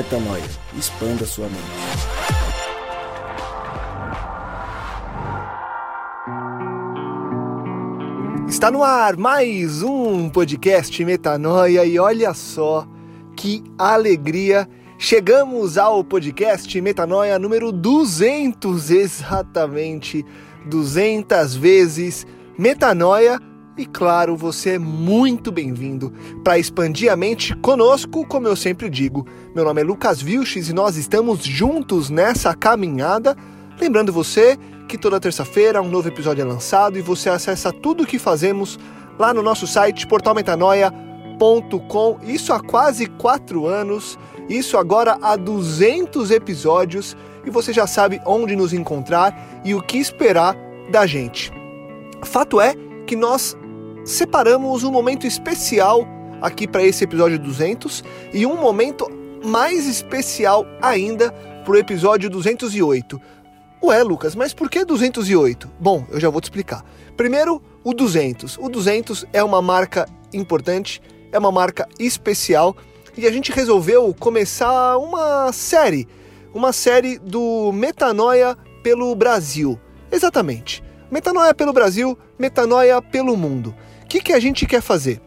Metanoia. Expanda sua mente. Está no ar mais um podcast Metanoia e olha só que alegria! Chegamos ao podcast Metanoia número 200, exatamente 200 vezes Metanoia. E claro, você é muito bem-vindo para expandir a mente conosco, como eu sempre digo. Meu nome é Lucas Vilches e nós estamos juntos nessa caminhada. Lembrando você que toda terça-feira um novo episódio é lançado e você acessa tudo o que fazemos lá no nosso site portalmetanoia.com. Isso há quase quatro anos, isso agora há 200 episódios e você já sabe onde nos encontrar e o que esperar da gente. Fato é que nós separamos um momento especial aqui para esse episódio 200 e um momento mais especial ainda para o episódio 208. Ué, Lucas, mas por que 208? Bom, eu já vou te explicar. Primeiro, o 200. O 200 é uma marca importante, é uma marca especial e a gente resolveu começar uma série, uma série do Metanoia pelo Brasil. Exatamente. Metanoia pelo Brasil, metanoia pelo mundo. Que, que a gente quer fazer?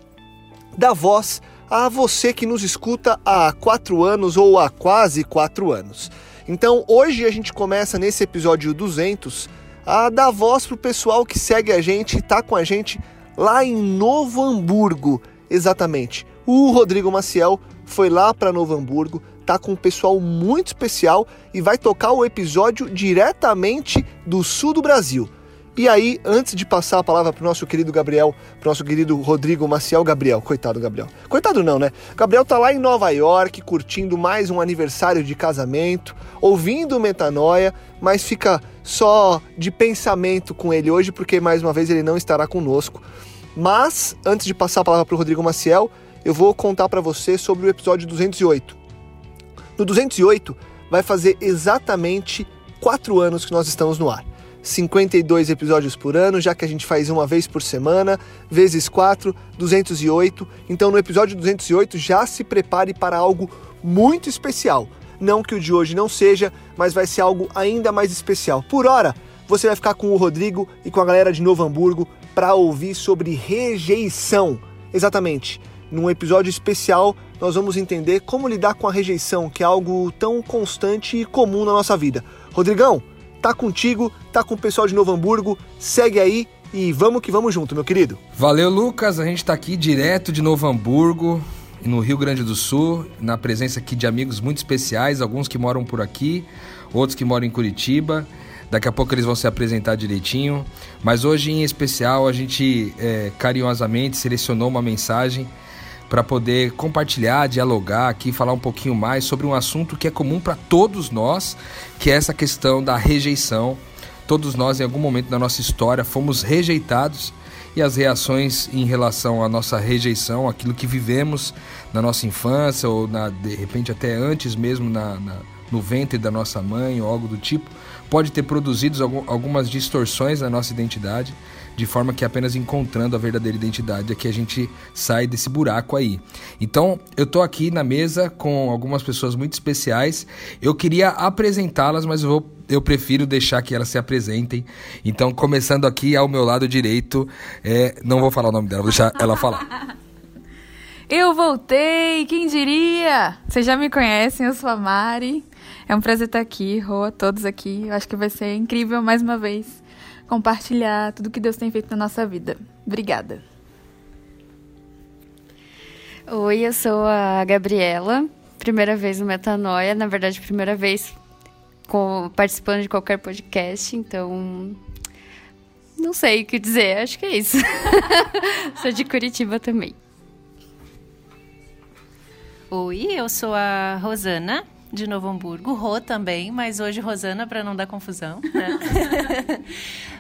Dar voz a você que nos escuta há quatro anos ou há quase quatro anos. Então hoje a gente começa nesse episódio 200 a dar voz para o pessoal que segue a gente e está com a gente lá em Novo Hamburgo. Exatamente. O Rodrigo Maciel foi lá para Novo Hamburgo, tá com um pessoal muito especial e vai tocar o episódio diretamente do sul do Brasil. E aí, antes de passar a palavra para o nosso querido Gabriel, para nosso querido Rodrigo Maciel Gabriel, coitado Gabriel. Coitado não, né? Gabriel tá lá em Nova York curtindo mais um aniversário de casamento, ouvindo Metanoia, mas fica só de pensamento com ele hoje, porque mais uma vez ele não estará conosco. Mas, antes de passar a palavra para o Rodrigo Maciel, eu vou contar para você sobre o episódio 208. No 208, vai fazer exatamente quatro anos que nós estamos no ar. 52 episódios por ano, já que a gente faz uma vez por semana, vezes 4, 208. Então no episódio 208 já se prepare para algo muito especial. Não que o de hoje não seja, mas vai ser algo ainda mais especial. Por hora, você vai ficar com o Rodrigo e com a galera de Novo Hamburgo para ouvir sobre rejeição. Exatamente. Num episódio especial, nós vamos entender como lidar com a rejeição, que é algo tão constante e comum na nossa vida. Rodrigão, tá contigo, tá com o pessoal de Novo Hamburgo, segue aí e vamos que vamos junto, meu querido. Valeu, Lucas. A gente tá aqui direto de Novo Hamburgo, no Rio Grande do Sul, na presença aqui de amigos muito especiais, alguns que moram por aqui, outros que moram em Curitiba. Daqui a pouco eles vão se apresentar direitinho. Mas hoje, em especial, a gente é, carinhosamente selecionou uma mensagem para poder compartilhar, dialogar aqui, falar um pouquinho mais sobre um assunto que é comum para todos nós, que é essa questão da rejeição. Todos nós, em algum momento da nossa história, fomos rejeitados e as reações em relação à nossa rejeição, aquilo que vivemos na nossa infância ou na, de repente até antes mesmo na, na, no ventre da nossa mãe ou algo do tipo, pode ter produzido algumas distorções na nossa identidade de forma que apenas encontrando a verdadeira identidade é que a gente sai desse buraco aí. Então, eu tô aqui na mesa com algumas pessoas muito especiais. Eu queria apresentá-las, mas eu vou eu prefiro deixar que elas se apresentem. Então, começando aqui ao meu lado direito, é, não vou falar o nome dela, vou deixar ela falar. Eu voltei, quem diria? Vocês já me conhecem, eu sou a Mari. É um prazer estar aqui, Rô, todos aqui. Eu acho que vai ser incrível mais uma vez compartilhar tudo que Deus tem feito na nossa vida. Obrigada. Oi, eu sou a Gabriela, primeira vez no Metanoia, na verdade, primeira vez com, participando de qualquer podcast, então não sei o que dizer, acho que é isso. sou de Curitiba também. Oi, eu sou a Rosana, de Novo Hamburgo, Rô também, mas hoje Rosana para não dar confusão. Né?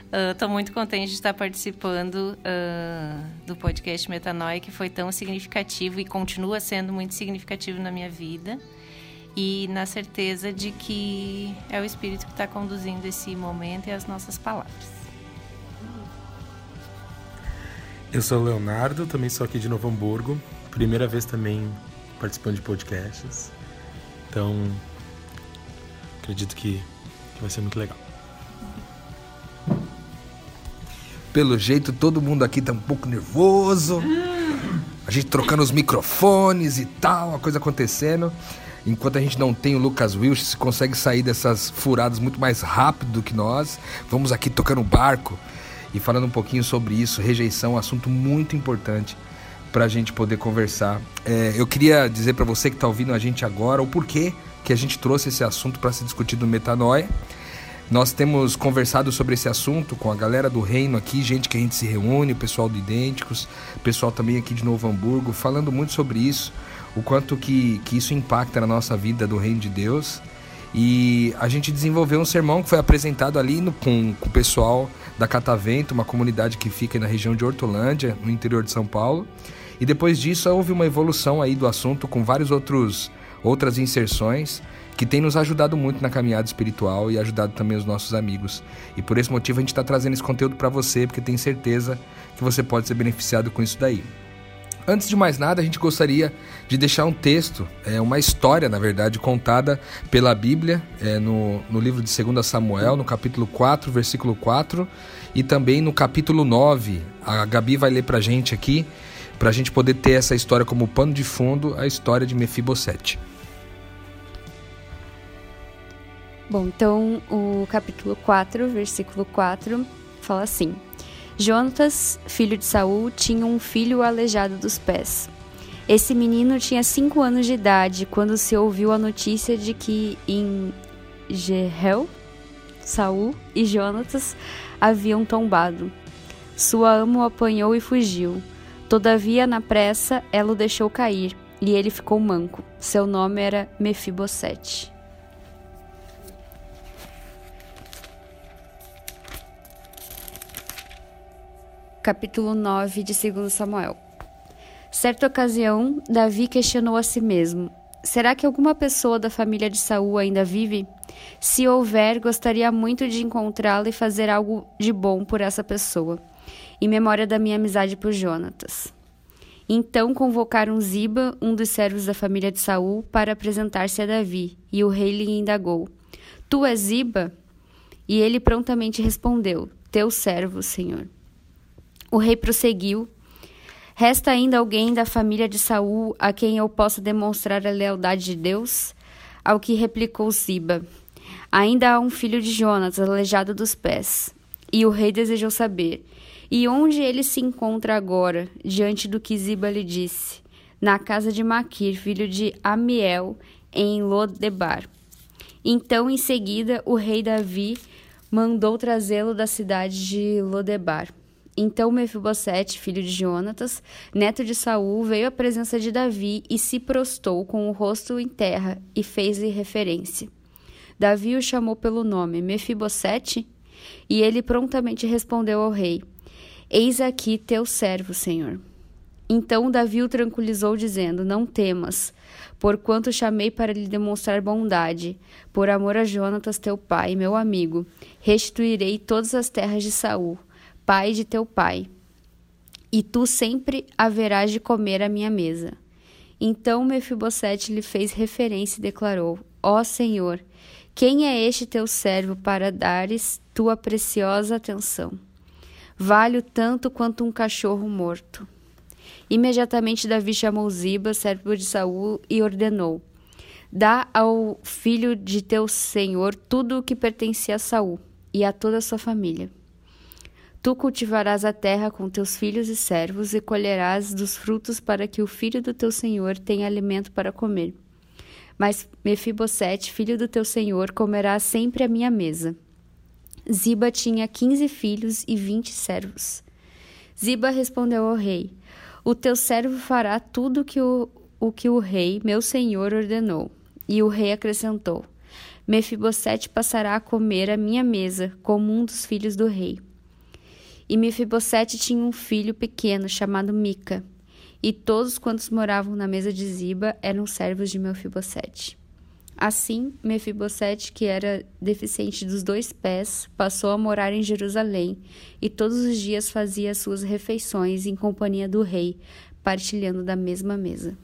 Estou uh, muito contente de estar participando uh, do podcast Metanoia, que foi tão significativo e continua sendo muito significativo na minha vida. E na certeza de que é o Espírito que está conduzindo esse momento e as nossas palavras. Eu sou o Leonardo, também sou aqui de Novo Hamburgo. Primeira vez também participando de podcasts. Então, acredito que, que vai ser muito legal. Pelo jeito, todo mundo aqui tá um pouco nervoso. A gente trocando os microfones e tal, a coisa acontecendo. Enquanto a gente não tem o Lucas Wilson, consegue sair dessas furadas muito mais rápido do que nós. Vamos aqui tocando barco e falando um pouquinho sobre isso. Rejeição, um assunto muito importante para a gente poder conversar. É, eu queria dizer para você que está ouvindo a gente agora o porquê que a gente trouxe esse assunto para ser discutido no Metanoia. Nós temos conversado sobre esse assunto com a galera do reino aqui, gente que a gente se reúne, pessoal do Idênticos, pessoal também aqui de Novo Hamburgo, falando muito sobre isso, o quanto que, que isso impacta na nossa vida do reino de Deus. E a gente desenvolveu um sermão que foi apresentado ali no, com, com o pessoal da Catavento, uma comunidade que fica na região de Hortolândia, no interior de São Paulo. E depois disso houve uma evolução aí do assunto com vários outros outras inserções que tem nos ajudado muito na caminhada espiritual e ajudado também os nossos amigos. E por esse motivo a gente está trazendo esse conteúdo para você, porque tem certeza que você pode ser beneficiado com isso daí. Antes de mais nada, a gente gostaria de deixar um texto, é, uma história, na verdade, contada pela Bíblia é, no, no livro de 2 Samuel, no capítulo 4, versículo 4, e também no capítulo 9. A Gabi vai ler para gente aqui, para a gente poder ter essa história como pano de fundo, a história de Mefibosete. Bom, então o capítulo 4, versículo 4, fala assim: Jonatas, filho de Saul, tinha um filho aleijado dos pés. Esse menino tinha cinco anos de idade quando se ouviu a notícia de que em Jehel, Saul e Jonatas haviam tombado. Sua ama o apanhou e fugiu. Todavia, na pressa, ela o deixou cair, e ele ficou manco. Seu nome era Mefibosete. capítulo 9 de 2 Samuel. Certa ocasião, Davi questionou a si mesmo: Será que alguma pessoa da família de Saul ainda vive? Se houver, gostaria muito de encontrá-la e fazer algo de bom por essa pessoa, em memória da minha amizade por Jonatas. Então convocaram Ziba, um dos servos da família de Saul, para apresentar-se a Davi, e o rei lhe indagou: Tu és Ziba? E ele prontamente respondeu: Teu servo, senhor. O rei prosseguiu: Resta ainda alguém da família de Saul a quem eu possa demonstrar a lealdade de Deus? Ao que replicou Ziba: Ainda há um filho de Jonas, aleijado dos pés. E o rei desejou saber: E onde ele se encontra agora? Diante do que Ziba lhe disse: Na casa de Maquir, filho de Amiel, em Lodebar. Então, em seguida, o rei Davi mandou trazê-lo da cidade de Lodebar. Então Mefibosete, filho de Jonatas, neto de Saul, veio à presença de Davi e se prostou com o rosto em terra e fez-lhe referência. Davi o chamou pelo nome Mefibosete, e ele prontamente respondeu ao rei: Eis aqui teu servo, Senhor. Então Davi o tranquilizou, dizendo: Não temas, porquanto chamei para lhe demonstrar bondade, por amor a Jonatas, teu pai, meu amigo, restituirei todas as terras de Saul pai de teu pai, e tu sempre haverás de comer à minha mesa. Então Mefibosete lhe fez referência e declarou: Ó Senhor, quem é este teu servo para dares tua preciosa atenção? Vale tanto quanto um cachorro morto. Imediatamente Davi chamou Ziba, servo de Saul, e ordenou: Dá ao filho de teu senhor tudo o que pertencia a Saul e a toda a sua família. Tu cultivarás a terra com teus filhos e servos, e colherás dos frutos para que o filho do teu senhor tenha alimento para comer. Mas Mefibosete, filho do teu senhor, comerá sempre à minha mesa. Ziba tinha quinze filhos e vinte servos. Ziba respondeu ao rei: O teu servo fará tudo que o, o que o rei, meu senhor, ordenou. E o rei acrescentou: Mefibosete passará a comer à minha mesa, como um dos filhos do rei. E Mefibosete tinha um filho pequeno chamado Mica, e todos quantos moravam na mesa de Ziba eram servos de Mefibosete. Assim, Mefibosete, que era deficiente dos dois pés, passou a morar em Jerusalém e todos os dias fazia suas refeições em companhia do rei, partilhando da mesma mesa.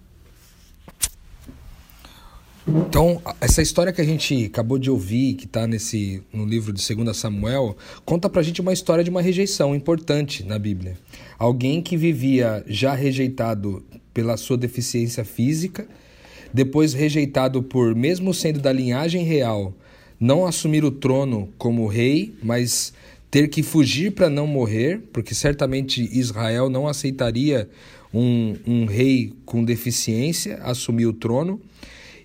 Então, essa história que a gente acabou de ouvir, que está no livro de 2 Samuel, conta pra gente uma história de uma rejeição importante na Bíblia. Alguém que vivia já rejeitado pela sua deficiência física, depois rejeitado por, mesmo sendo da linhagem real, não assumir o trono como rei, mas ter que fugir para não morrer, porque certamente Israel não aceitaria um, um rei com deficiência assumir o trono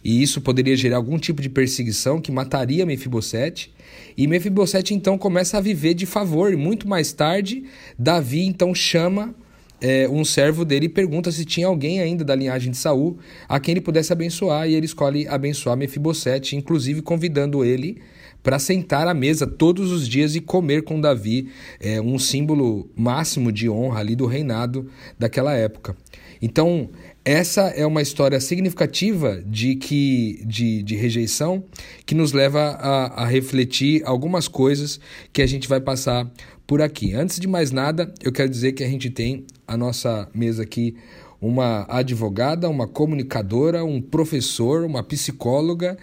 e isso poderia gerar algum tipo de perseguição que mataria Mefibosete. E Mefibosete então começa a viver de favor. E muito mais tarde, Davi então chama é, um servo dele pergunta se tinha alguém ainda da linhagem de Saul a quem ele pudesse abençoar. E ele escolhe abençoar Mefibosete, inclusive convidando ele para sentar à mesa todos os dias e comer com Davi, é, um símbolo máximo de honra ali do reinado daquela época. Então, essa é uma história significativa de, que, de, de rejeição que nos leva a, a refletir algumas coisas que a gente vai passar por aqui. Antes de mais nada, eu quero dizer que a gente tem a nossa mesa aqui uma advogada, uma comunicadora, um professor, uma psicóloga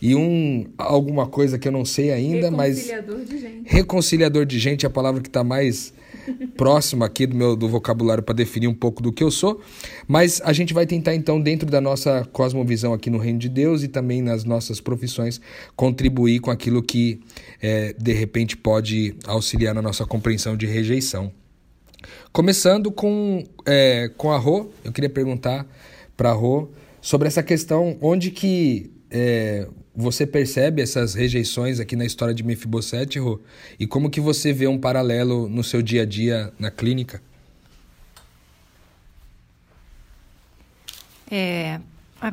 e um alguma coisa que eu não sei ainda, mas Reconciliador de gente. reconciliador de gente é a palavra que está mais próxima aqui do meu do vocabulário para definir um pouco do que eu sou, mas a gente vai tentar então dentro da nossa cosmovisão aqui no Reino de Deus e também nas nossas profissões contribuir com aquilo que é, de repente pode auxiliar na nossa compreensão de rejeição. Começando com é, com a Rô, eu queria perguntar para a Rô sobre essa questão onde que é, você percebe essas rejeições aqui na história de Mefibosete, Rô? E como que você vê um paralelo no seu dia a dia na clínica? É,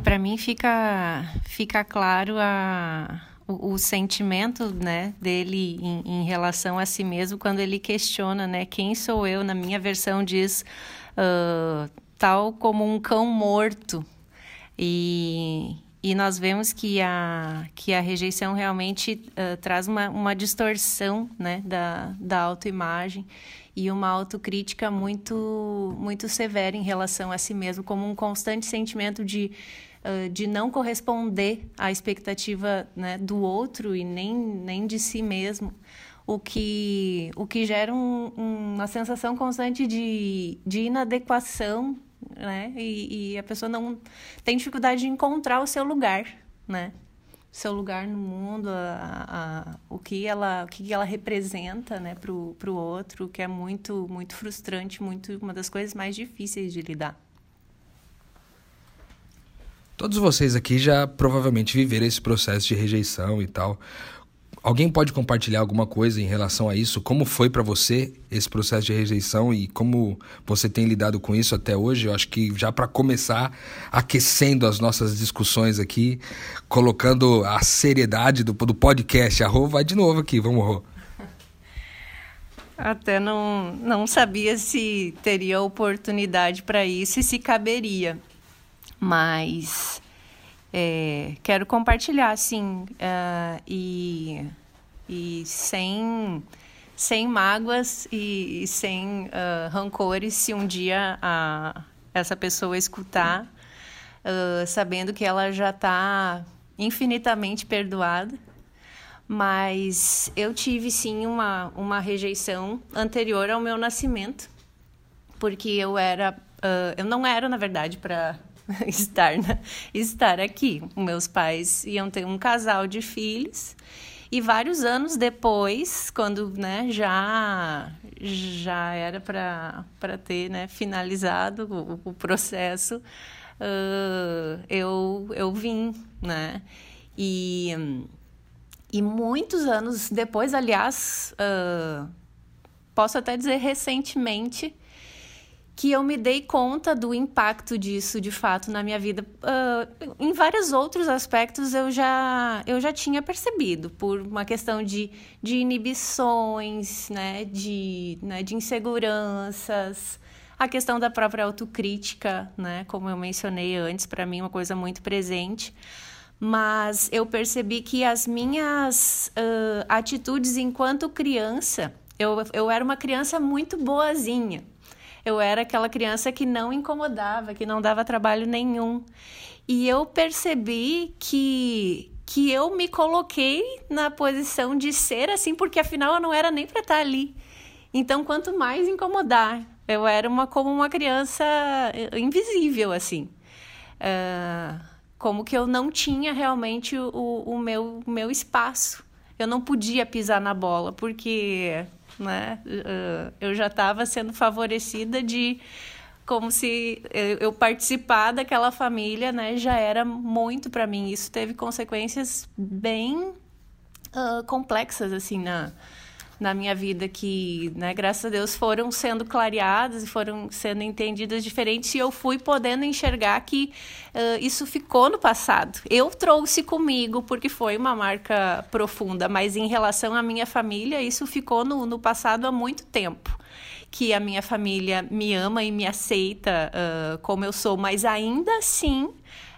para mim fica, fica claro a, o, o sentimento né, dele em, em, relação a si mesmo quando ele questiona né, quem sou eu. Na minha versão diz uh, tal como um cão morto. E, e nós vemos que a, que a rejeição realmente uh, traz uma, uma distorção né, da, da autoimagem e uma autocrítica muito, muito severa em relação a si mesmo, como um constante sentimento de, uh, de não corresponder à expectativa né, do outro e nem, nem de si mesmo. O que, o que gera um, uma sensação constante de, de inadequação né? E, e, a pessoa não tem dificuldade de encontrar o seu lugar, né? Seu lugar no mundo, a, a, o que ela, o que ela representa, né, pro, pro outro, que é muito, muito frustrante, muito uma das coisas mais difíceis de lidar. Todos vocês aqui já provavelmente viveram esse processo de rejeição e tal. Alguém pode compartilhar alguma coisa em relação a isso? Como foi para você esse processo de rejeição e como você tem lidado com isso até hoje? Eu acho que já para começar aquecendo as nossas discussões aqui, colocando a seriedade do, do podcast. A Rô vai de novo aqui, vamos Rô. Até não, não sabia se teria oportunidade para isso e se caberia. Mas é, quero compartilhar, sim, uh, e, e sem, sem mágoas e, e sem uh, rancores se um dia a, essa pessoa escutar, uh, sabendo que ela já está infinitamente perdoada. Mas eu tive sim uma, uma rejeição anterior ao meu nascimento, porque eu era. eu não era, na verdade, para estar, na, estar aqui. Meus pais iam ter um casal de filhos e vários anos depois, quando né, já já era para ter né, finalizado o, o processo, uh, eu, eu vim, né? E, e muitos anos depois, aliás, uh, posso até dizer recentemente, que eu me dei conta do impacto disso de fato na minha vida. Uh, em vários outros aspectos eu já, eu já tinha percebido, por uma questão de, de inibições, né, de, né, de inseguranças, a questão da própria autocrítica, né, como eu mencionei antes, para mim é uma coisa muito presente. Mas eu percebi que as minhas uh, atitudes enquanto criança, eu, eu era uma criança muito boazinha Eu era aquela criança que não incomodava, que não dava trabalho nenhum. E eu percebi que que eu me coloquei na posição de ser assim, porque afinal eu não era nem para estar ali. Então, quanto mais incomodar, eu era uma como uma criança invisível assim. Uh, como que eu não tinha realmente o, o meu, meu espaço. Eu não podia pisar na bola, porque né, uh, eu já estava sendo favorecida de como se eu participar daquela família, né, já era muito para mim. Isso teve consequências bem uh, complexas assim na na minha vida que, né, graças a Deus, foram sendo clareadas e foram sendo entendidas diferentes e eu fui podendo enxergar que uh, isso ficou no passado. Eu trouxe comigo porque foi uma marca profunda, mas em relação à minha família, isso ficou no, no passado há muito tempo que a minha família me ama e me aceita uh, como eu sou, mas ainda assim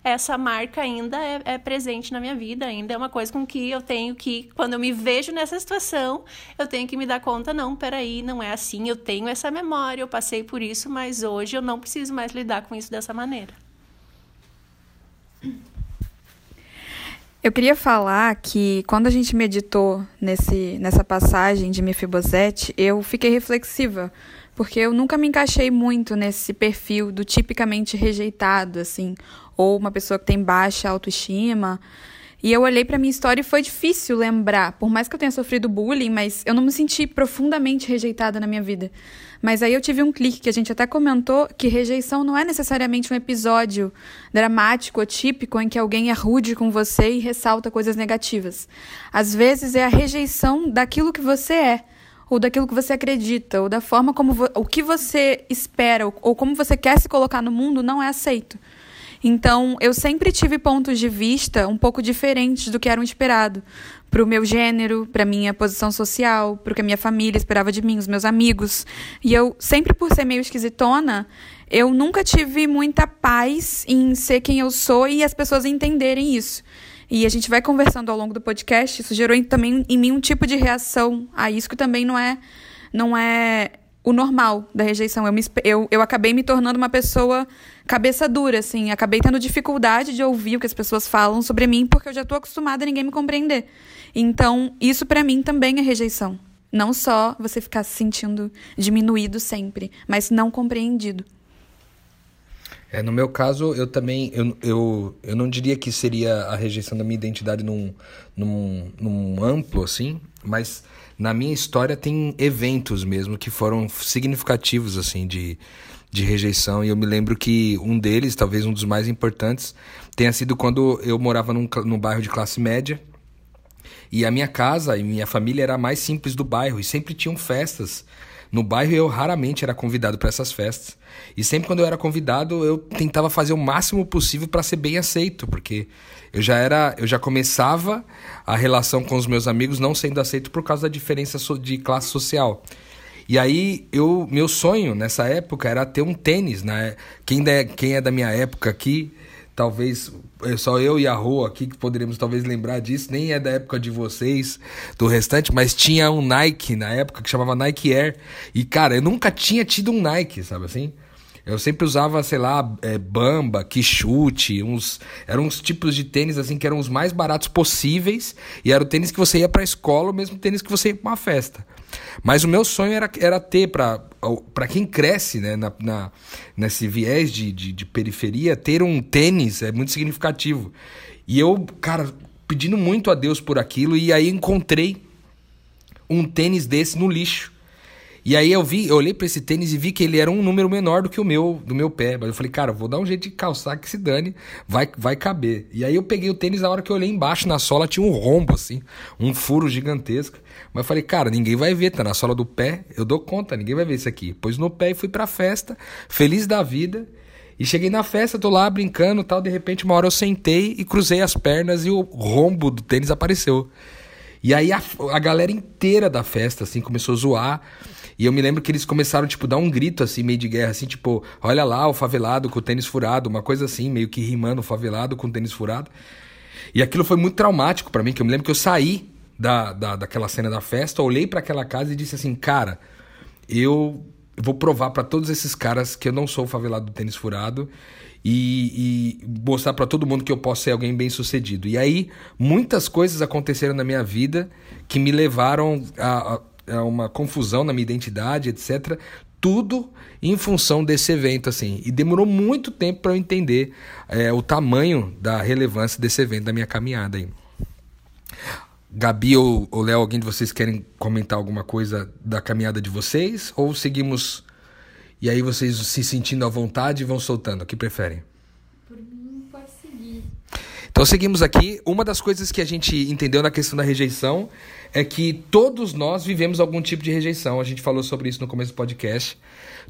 essa marca ainda é, é, presente na minha vida, ainda é uma coisa com que eu tenho que, quando eu me vejo nessa situação, eu tenho que me dar conta, não, peraí, não é assim, eu tenho essa memória, eu passei por isso, mas hoje eu não preciso mais lidar com isso dessa maneira. Eu queria falar que quando a gente meditou nesse, nessa passagem de Mefibosete, eu fiquei reflexiva, porque eu nunca me encaixei muito nesse perfil do tipicamente rejeitado, assim, ou uma pessoa que tem baixa autoestima. E eu olhei para minha história e foi difícil lembrar, por mais que eu tenha sofrido bullying, mas eu não me senti profundamente rejeitada na minha vida. Mas aí eu tive um clique que a gente até comentou que rejeição não é necessariamente um episódio dramático ou típico em que alguém é rude com você e ressalta coisas negativas. Às vezes é a rejeição daquilo que você é, ou daquilo que você acredita, ou da forma como o que você espera, ou, como você quer se colocar no mundo não é aceito. Então, eu sempre tive pontos de vista um pouco diferentes do que eram esperado para o meu gênero, para minha posição social, para o que a minha família esperava de mim, os meus amigos. E eu, sempre por ser meio esquisitona, eu nunca tive muita paz em ser quem eu sou e as pessoas entenderem isso. E a gente vai conversando ao longo do podcast, isso gerou também em mim um tipo de reação a isso que também não é não é o normal da rejeição. Eu, me, eu, eu acabei me tornando uma pessoa cabeça dura, assim. Acabei tendo dificuldade de ouvir o que as pessoas falam sobre mim, porque eu já estou acostumada a ninguém me compreender. Então, isso para mim também é rejeição. Não só você ficar se sentindo diminuído sempre, mas não compreendido. É, no meu caso, eu também, eu, eu, eu não diria que seria a rejeição da minha identidade num, num, num amplo, assim, mas na minha história tem eventos mesmo que foram significativos assim de, de rejeição. E eu me lembro que um deles, talvez um dos mais importantes, tenha sido quando eu morava num, num bairro de classe média. E a minha casa e minha família era a mais simples do bairro e sempre tinham festas no bairro eu raramente era convidado para essas festas. E sempre quando eu era convidado, eu tentava fazer o máximo possível para ser bem aceito, porque eu já era, eu já começava a relação com os meus amigos não sendo aceito por causa da diferença de classe social. E aí, eu, meu sonho nessa época era ter um tênis, né? Quem, é, quem é da minha época aqui, talvez só eu e a Rô aqui que poderíamos talvez lembrar disso, nem é da época de vocês, do restante, mas tinha um Nike na época que chamava Nike Air. E cara, eu nunca tinha tido um Nike, sabe assim? Eu sempre usava, sei lá, é, Bamba, Quixute, uns. Eram uns tipos de tênis assim que eram os mais baratos possíveis. E era o tênis que você ia pra escola, o mesmo tênis que você ia pra uma festa. Mas o meu sonho era, era ter, para quem cresce né, na, na, nesse viés de, de, de periferia, ter um tênis é muito significativo. E eu, cara, pedindo muito a Deus por aquilo, e aí encontrei um tênis desse no lixo. E aí eu vi, eu olhei para esse tênis e vi que ele era um número menor do que o meu, do meu pé. Mas eu falei, cara, vou dar um jeito de calçar que se dane, vai, vai caber. E aí eu peguei o tênis na hora que eu olhei embaixo na sola tinha um rombo assim, um furo gigantesco. Mas eu falei, cara, ninguém vai ver, tá na sola do pé, eu dou conta, ninguém vai ver isso aqui. Pôs no pé e fui pra festa, feliz da vida. E cheguei na festa, tô lá brincando tal, de repente uma hora eu sentei e cruzei as pernas e o rombo do tênis apareceu. E aí a, a galera inteira da festa, assim, começou a zoar. E eu me lembro que eles começaram, tipo, dar um grito, assim, meio de guerra, assim, tipo, olha lá o favelado com o tênis furado, uma coisa assim, meio que rimando o favelado com o tênis furado. E aquilo foi muito traumático para mim, que eu me lembro que eu saí da, da, daquela cena da festa, olhei para aquela casa e disse assim, cara, eu vou provar para todos esses caras que eu não sou o favelado do tênis furado e, e mostrar para todo mundo que eu posso ser alguém bem sucedido. E aí, muitas coisas aconteceram na minha vida que me levaram a, a, uma confusão na minha identidade, etc. Tudo em função desse evento, assim. E demorou muito tempo para eu entender é, o tamanho da relevância desse evento da minha caminhada aí. Gabi ou, ou Léo, alguém de vocês querem comentar alguma coisa da caminhada de vocês? Ou seguimos e aí vocês se sentindo à vontade vão soltando? O que preferem? Por mim, pode seguir. Então seguimos aqui. Uma das coisas que a gente entendeu na questão da rejeição é que todos nós vivemos algum tipo de rejeição. A gente falou sobre isso no começo do podcast.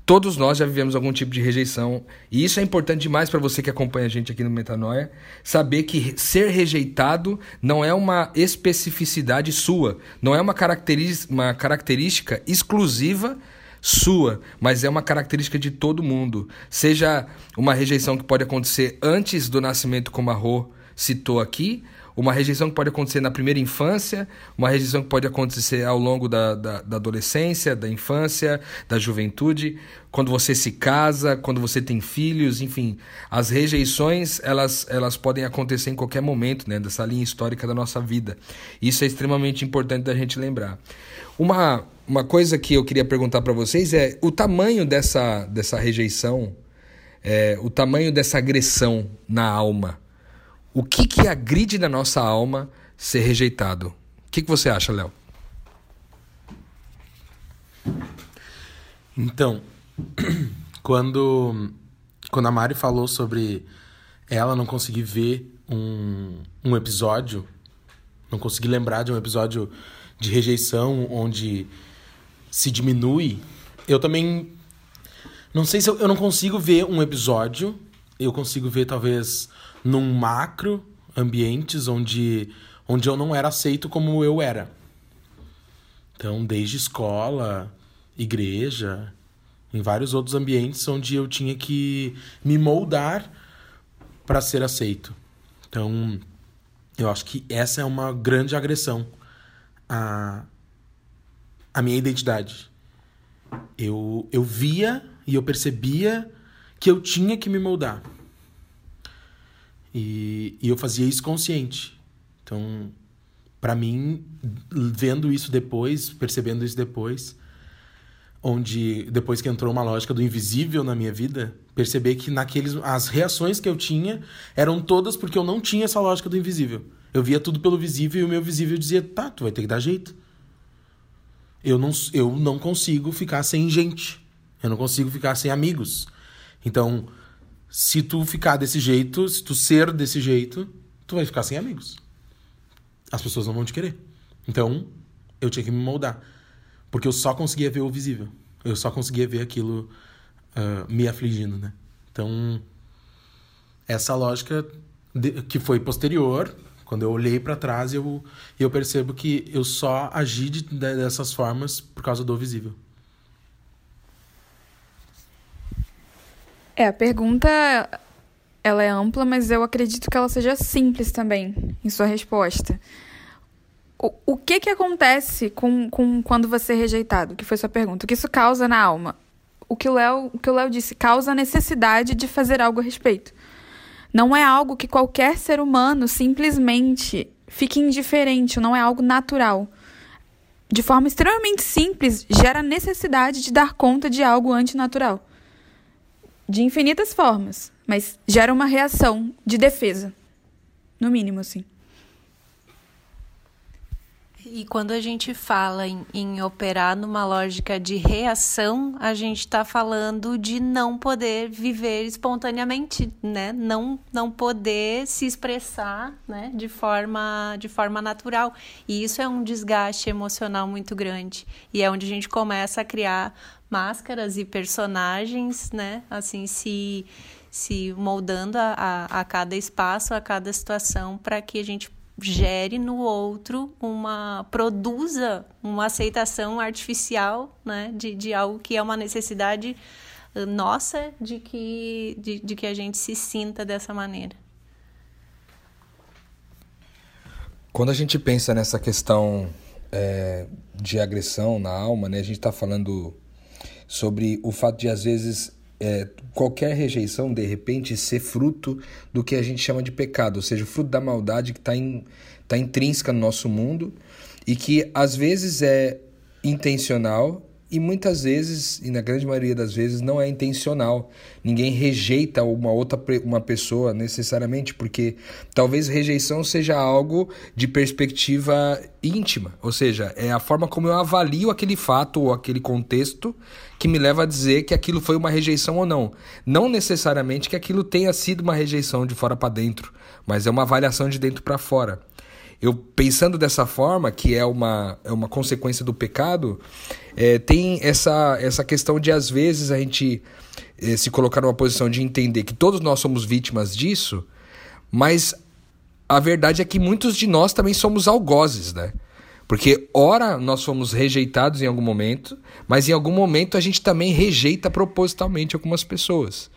Todos nós já vivemos algum tipo de rejeição. E isso é importante demais para você que acompanha a gente aqui no Metanoia. Saber que ser rejeitado não é uma especificidade sua. Não é uma característica, uma característica exclusiva sua, mas é uma característica de todo mundo. Seja uma rejeição que pode acontecer antes do nascimento, como a Rô citou aqui, uma rejeição que pode acontecer na primeira infância, uma rejeição que pode acontecer ao longo da, da, da, adolescência, da infância, da juventude, quando você se casa, quando você tem filhos, enfim. As rejeições, elas, elas podem acontecer em qualquer momento, né, dessa linha histórica da nossa vida. Isso é extremamente importante da gente lembrar. Uma, uma coisa que eu queria perguntar para vocês é o tamanho dessa, dessa rejeição, é, o tamanho dessa agressão na alma o que, que agride na nossa alma ser rejeitado? O que, que você acha, Léo? Então, quando, quando a Mari falou sobre ela não conseguir ver um, um episódio, não conseguir lembrar de um episódio de rejeição onde se diminui, eu também. Não sei se eu, eu não consigo ver um episódio, eu consigo ver talvez num macro ambientes onde, onde eu não era aceito como eu era. Então, desde escola, igreja, em vários outros ambientes onde eu tinha que me moldar para ser aceito. Então, eu acho que essa é uma grande agressão à, à minha identidade. Eu, eu via e eu percebia que eu tinha que me moldar. E, e eu fazia isso consciente. Então, para mim, vendo isso depois, percebendo isso depois, onde depois que entrou uma lógica do invisível na minha vida, perceber que naqueles as reações que eu tinha eram todas porque eu não tinha essa lógica do invisível. Eu via tudo pelo visível e o meu visível dizia: "Tá, tu vai ter que dar jeito". Eu não eu não consigo ficar sem gente. Eu não consigo ficar sem amigos. Então, se tu ficar desse jeito, se tu ser desse jeito, tu vai ficar sem amigos. As pessoas não vão te querer. Então, eu tinha que me moldar. Porque eu só conseguia ver o visível. Eu só conseguia ver aquilo uh, me afligindo, né? Então, essa lógica de, que foi posterior, quando eu olhei para trás, eu, eu percebo que eu só agi de, dessas formas por causa do visível. É, a pergunta ela é ampla, mas eu acredito que ela seja simples também em sua resposta. O, o que que acontece com, com quando você é rejeitado? Que foi sua pergunta. O que isso causa na alma? O que o Léo, o que o Léo disse, causa a necessidade de fazer algo a respeito. Não é algo que qualquer ser humano simplesmente fique indiferente, não é algo natural. De forma extremamente simples, gera necessidade de dar conta de algo antinatural de infinitas formas, mas gera uma reação de defesa, no mínimo, assim. E quando a gente fala em, em, operar numa lógica de reação, a gente está falando de não poder viver espontaneamente, né? Não, não poder se expressar né? de, forma, de forma natural. E isso é um desgaste emocional muito grande. E é onde a gente começa a criar máscaras e personagens, né? Assim, se, se moldando a, a, a cada espaço, a cada situação, para que a gente gere no outro uma produza uma aceitação artificial né de, de algo que é uma necessidade eh, nossa de que de, de que a gente se sinta dessa maneira. Quando a gente pensa nessa questão é, de agressão na alma né a gente está falando sobre o fato de às vezes é, qualquer rejeição de repente ser fruto do que a gente chama de pecado, ou seja, fruto da maldade que está in, tá intrínseca no nosso mundo e que às vezes é intencional e muitas vezes, e na grande maioria das vezes, não é intencional. Ninguém rejeita uma outra uma pessoa necessariamente, porque talvez rejeição seja algo de perspectiva íntima, ou seja, é a forma como eu avalio aquele fato ou aquele contexto que me leva a dizer que aquilo foi uma rejeição ou não. Não necessariamente que aquilo tenha sido uma rejeição de fora para dentro, mas é uma avaliação de dentro para fora. Eu pensando dessa forma, que é uma, é uma consequência do pecado, é, tem essa, essa questão de às vezes a gente é, se colocar numa posição de entender que todos nós somos vítimas disso, mas a verdade é que muitos de nós também somos algozes, né? Porque, ora, nós fomos rejeitados em algum momento, mas em algum momento a gente também rejeita propositalmente algumas pessoas.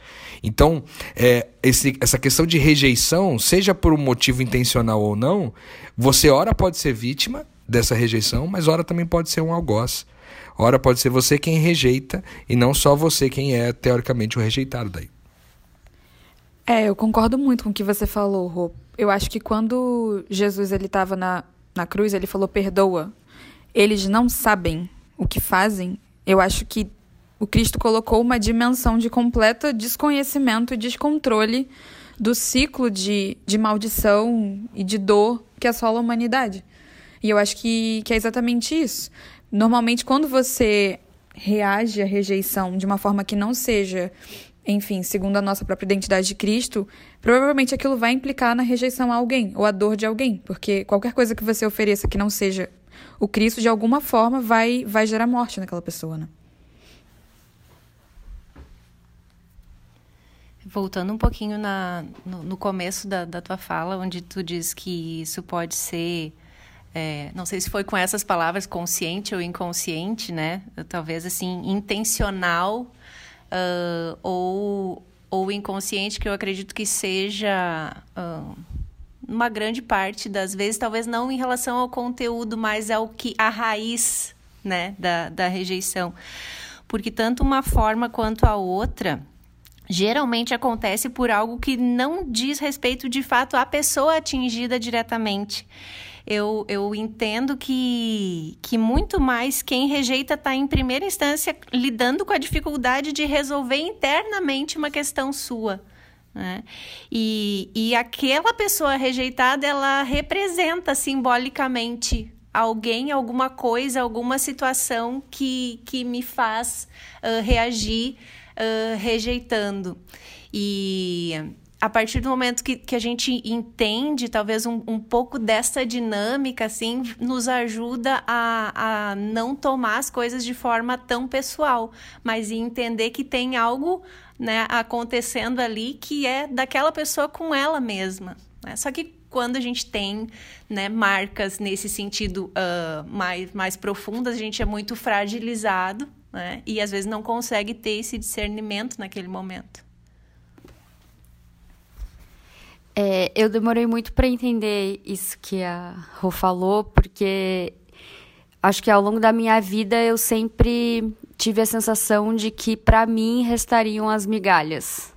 Então, é, esse, essa questão de rejeição, seja por um motivo intencional ou não, você, ora, pode ser vítima dessa rejeição, mas, ora, também pode ser um algoz. Ora, pode ser você quem rejeita e não só você quem é, teoricamente, o rejeitado daí. É, eu concordo muito com o que você falou, Rô. Eu acho que quando Jesus ele estava na na cruz, ele falou: perdoa. Eles não sabem o que fazem. Eu acho que o Cristo colocou uma dimensão de completo desconhecimento e descontrole do ciclo de, de maldição e de dor que assola a humanidade. E eu acho que, que é exatamente isso. Normalmente, quando você reage à rejeição de uma forma que não seja enfim, segundo a nossa própria identidade de Cristo, provavelmente aquilo vai implicar na rejeição a alguém ou a dor de alguém, porque qualquer coisa que você ofereça que não seja o Cristo, de alguma forma, vai, vai gerar morte naquela pessoa, né? Voltando um pouquinho na, no, no começo da, da tua fala, onde tu diz que isso pode ser é, não sei se foi com essas palavras consciente ou inconsciente, né? Talvez assim intencional uh, ou, ou inconsciente, que eu acredito que seja uh, uma grande parte das vezes, talvez não em relação ao conteúdo, mas ao que a raiz né, da, da rejeição. Porque tanto uma forma quanto a outra geralmente acontece por algo que não diz respeito de fato à pessoa atingida diretamente eu, eu entendo que, que muito mais quem rejeita está, em primeira instância, lidando com a dificuldade de resolver internamente uma questão sua. Né? E, e aquela pessoa rejeitada, ela representa simbolicamente alguém, alguma coisa, alguma situação que, que me faz uh, reagir uh, rejeitando. E a partir do momento que, que a gente entende, talvez, um, um pouco dessa dinâmica, assim, nos ajuda a, a não tomar as coisas de forma tão pessoal, mas entender que tem algo né, acontecendo ali que é daquela pessoa com ela mesma. Né? Só que quando a gente tem né, marcas nesse sentido uh, mais, mais profundas, a gente é muito fragilizado né? e às vezes não consegue ter esse discernimento naquele momento. É, eu demorei muito para entender isso que a Rô falou, porque acho que ao longo da minha vida eu sempre tive a sensação de que para mim restariam as migalhas.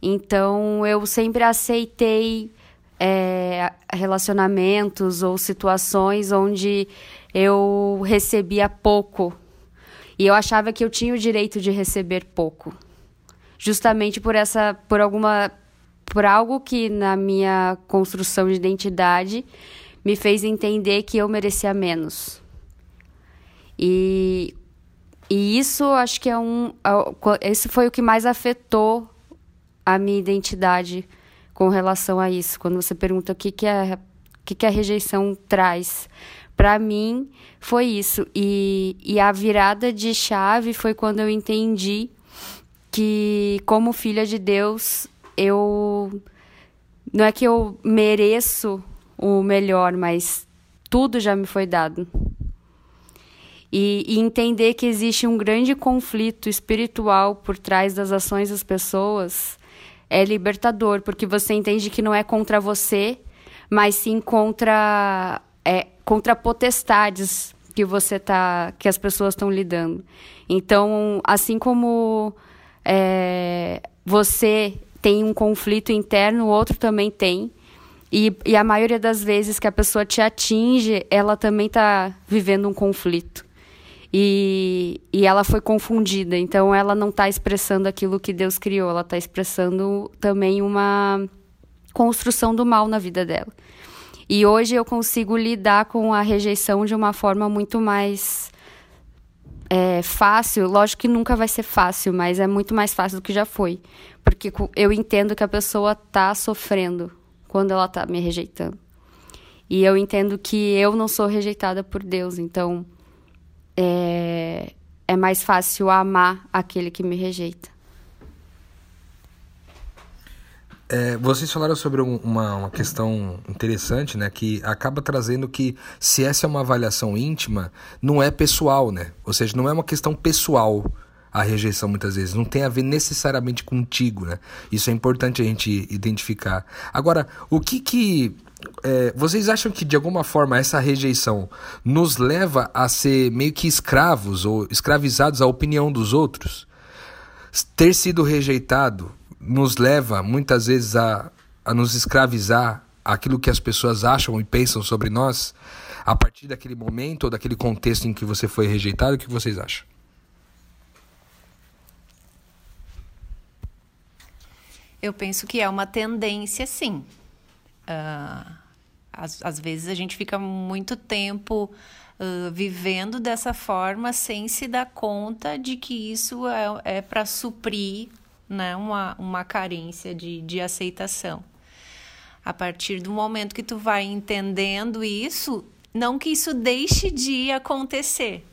Então eu sempre aceitei é, relacionamentos ou situações onde eu recebia pouco e eu achava que eu tinha o direito de receber pouco, justamente por essa, por alguma por algo que na minha construção de identidade me fez entender que eu merecia menos. E, e isso acho que é um. Esse foi o que mais afetou a minha identidade com relação a isso. Quando você pergunta o que, que, é, o que, que a rejeição traz. Para mim, foi isso. E, e a virada de chave foi quando eu entendi que, como filha de Deus, eu. Não é que eu mereço o melhor, mas tudo já me foi dado. E, e, entender que existe um grande conflito espiritual por trás das ações das pessoas é libertador, porque você entende que não é contra você, mas sim contra, é, contra potestades que você tá, que as pessoas estão lidando. Então, assim como é, você tem um conflito interno, o outro também tem. E, e a maioria das vezes que a pessoa te atinge, ela também está vivendo um conflito. E, e ela foi confundida, então ela não está expressando aquilo que Deus criou, ela está expressando também uma construção do mal na vida dela. E hoje eu consigo lidar com a rejeição de uma forma muito mais é, fácil. Lógico que nunca vai ser fácil, mas é muito mais fácil do que já foi. Porque eu entendo que a pessoa está sofrendo quando ela está me rejeitando. E eu entendo que eu não sou rejeitada por Deus, então é, é mais fácil amar aquele que me rejeita. É, vocês falaram sobre uma, uma questão interessante, né? Que acaba trazendo que se essa é uma avaliação íntima, não é pessoal, né? Ou seja, não é uma questão pessoal a rejeição muitas vezes. Não tem a ver necessariamente contigo, né? Isso é importante a gente identificar. Agora, o que que é, vocês acham que de alguma forma essa rejeição nos leva a ser meio que escravos ou escravizados à opinião dos outros? Ter sido rejeitado nos leva muitas vezes a, a nos escravizar aquilo que as pessoas acham e pensam sobre nós a partir daquele momento ou daquele contexto em que você foi rejeitado? O que vocês acham? Eu penso que é uma tendência, sim. Uh, às, às, vezes a gente fica muito tempo uh, vivendo dessa forma sem se dar conta de que isso é, é para suprir né, uma, uma carência de, de aceitação. A partir do momento que tu vai entendendo isso, não que isso deixe de acontecer,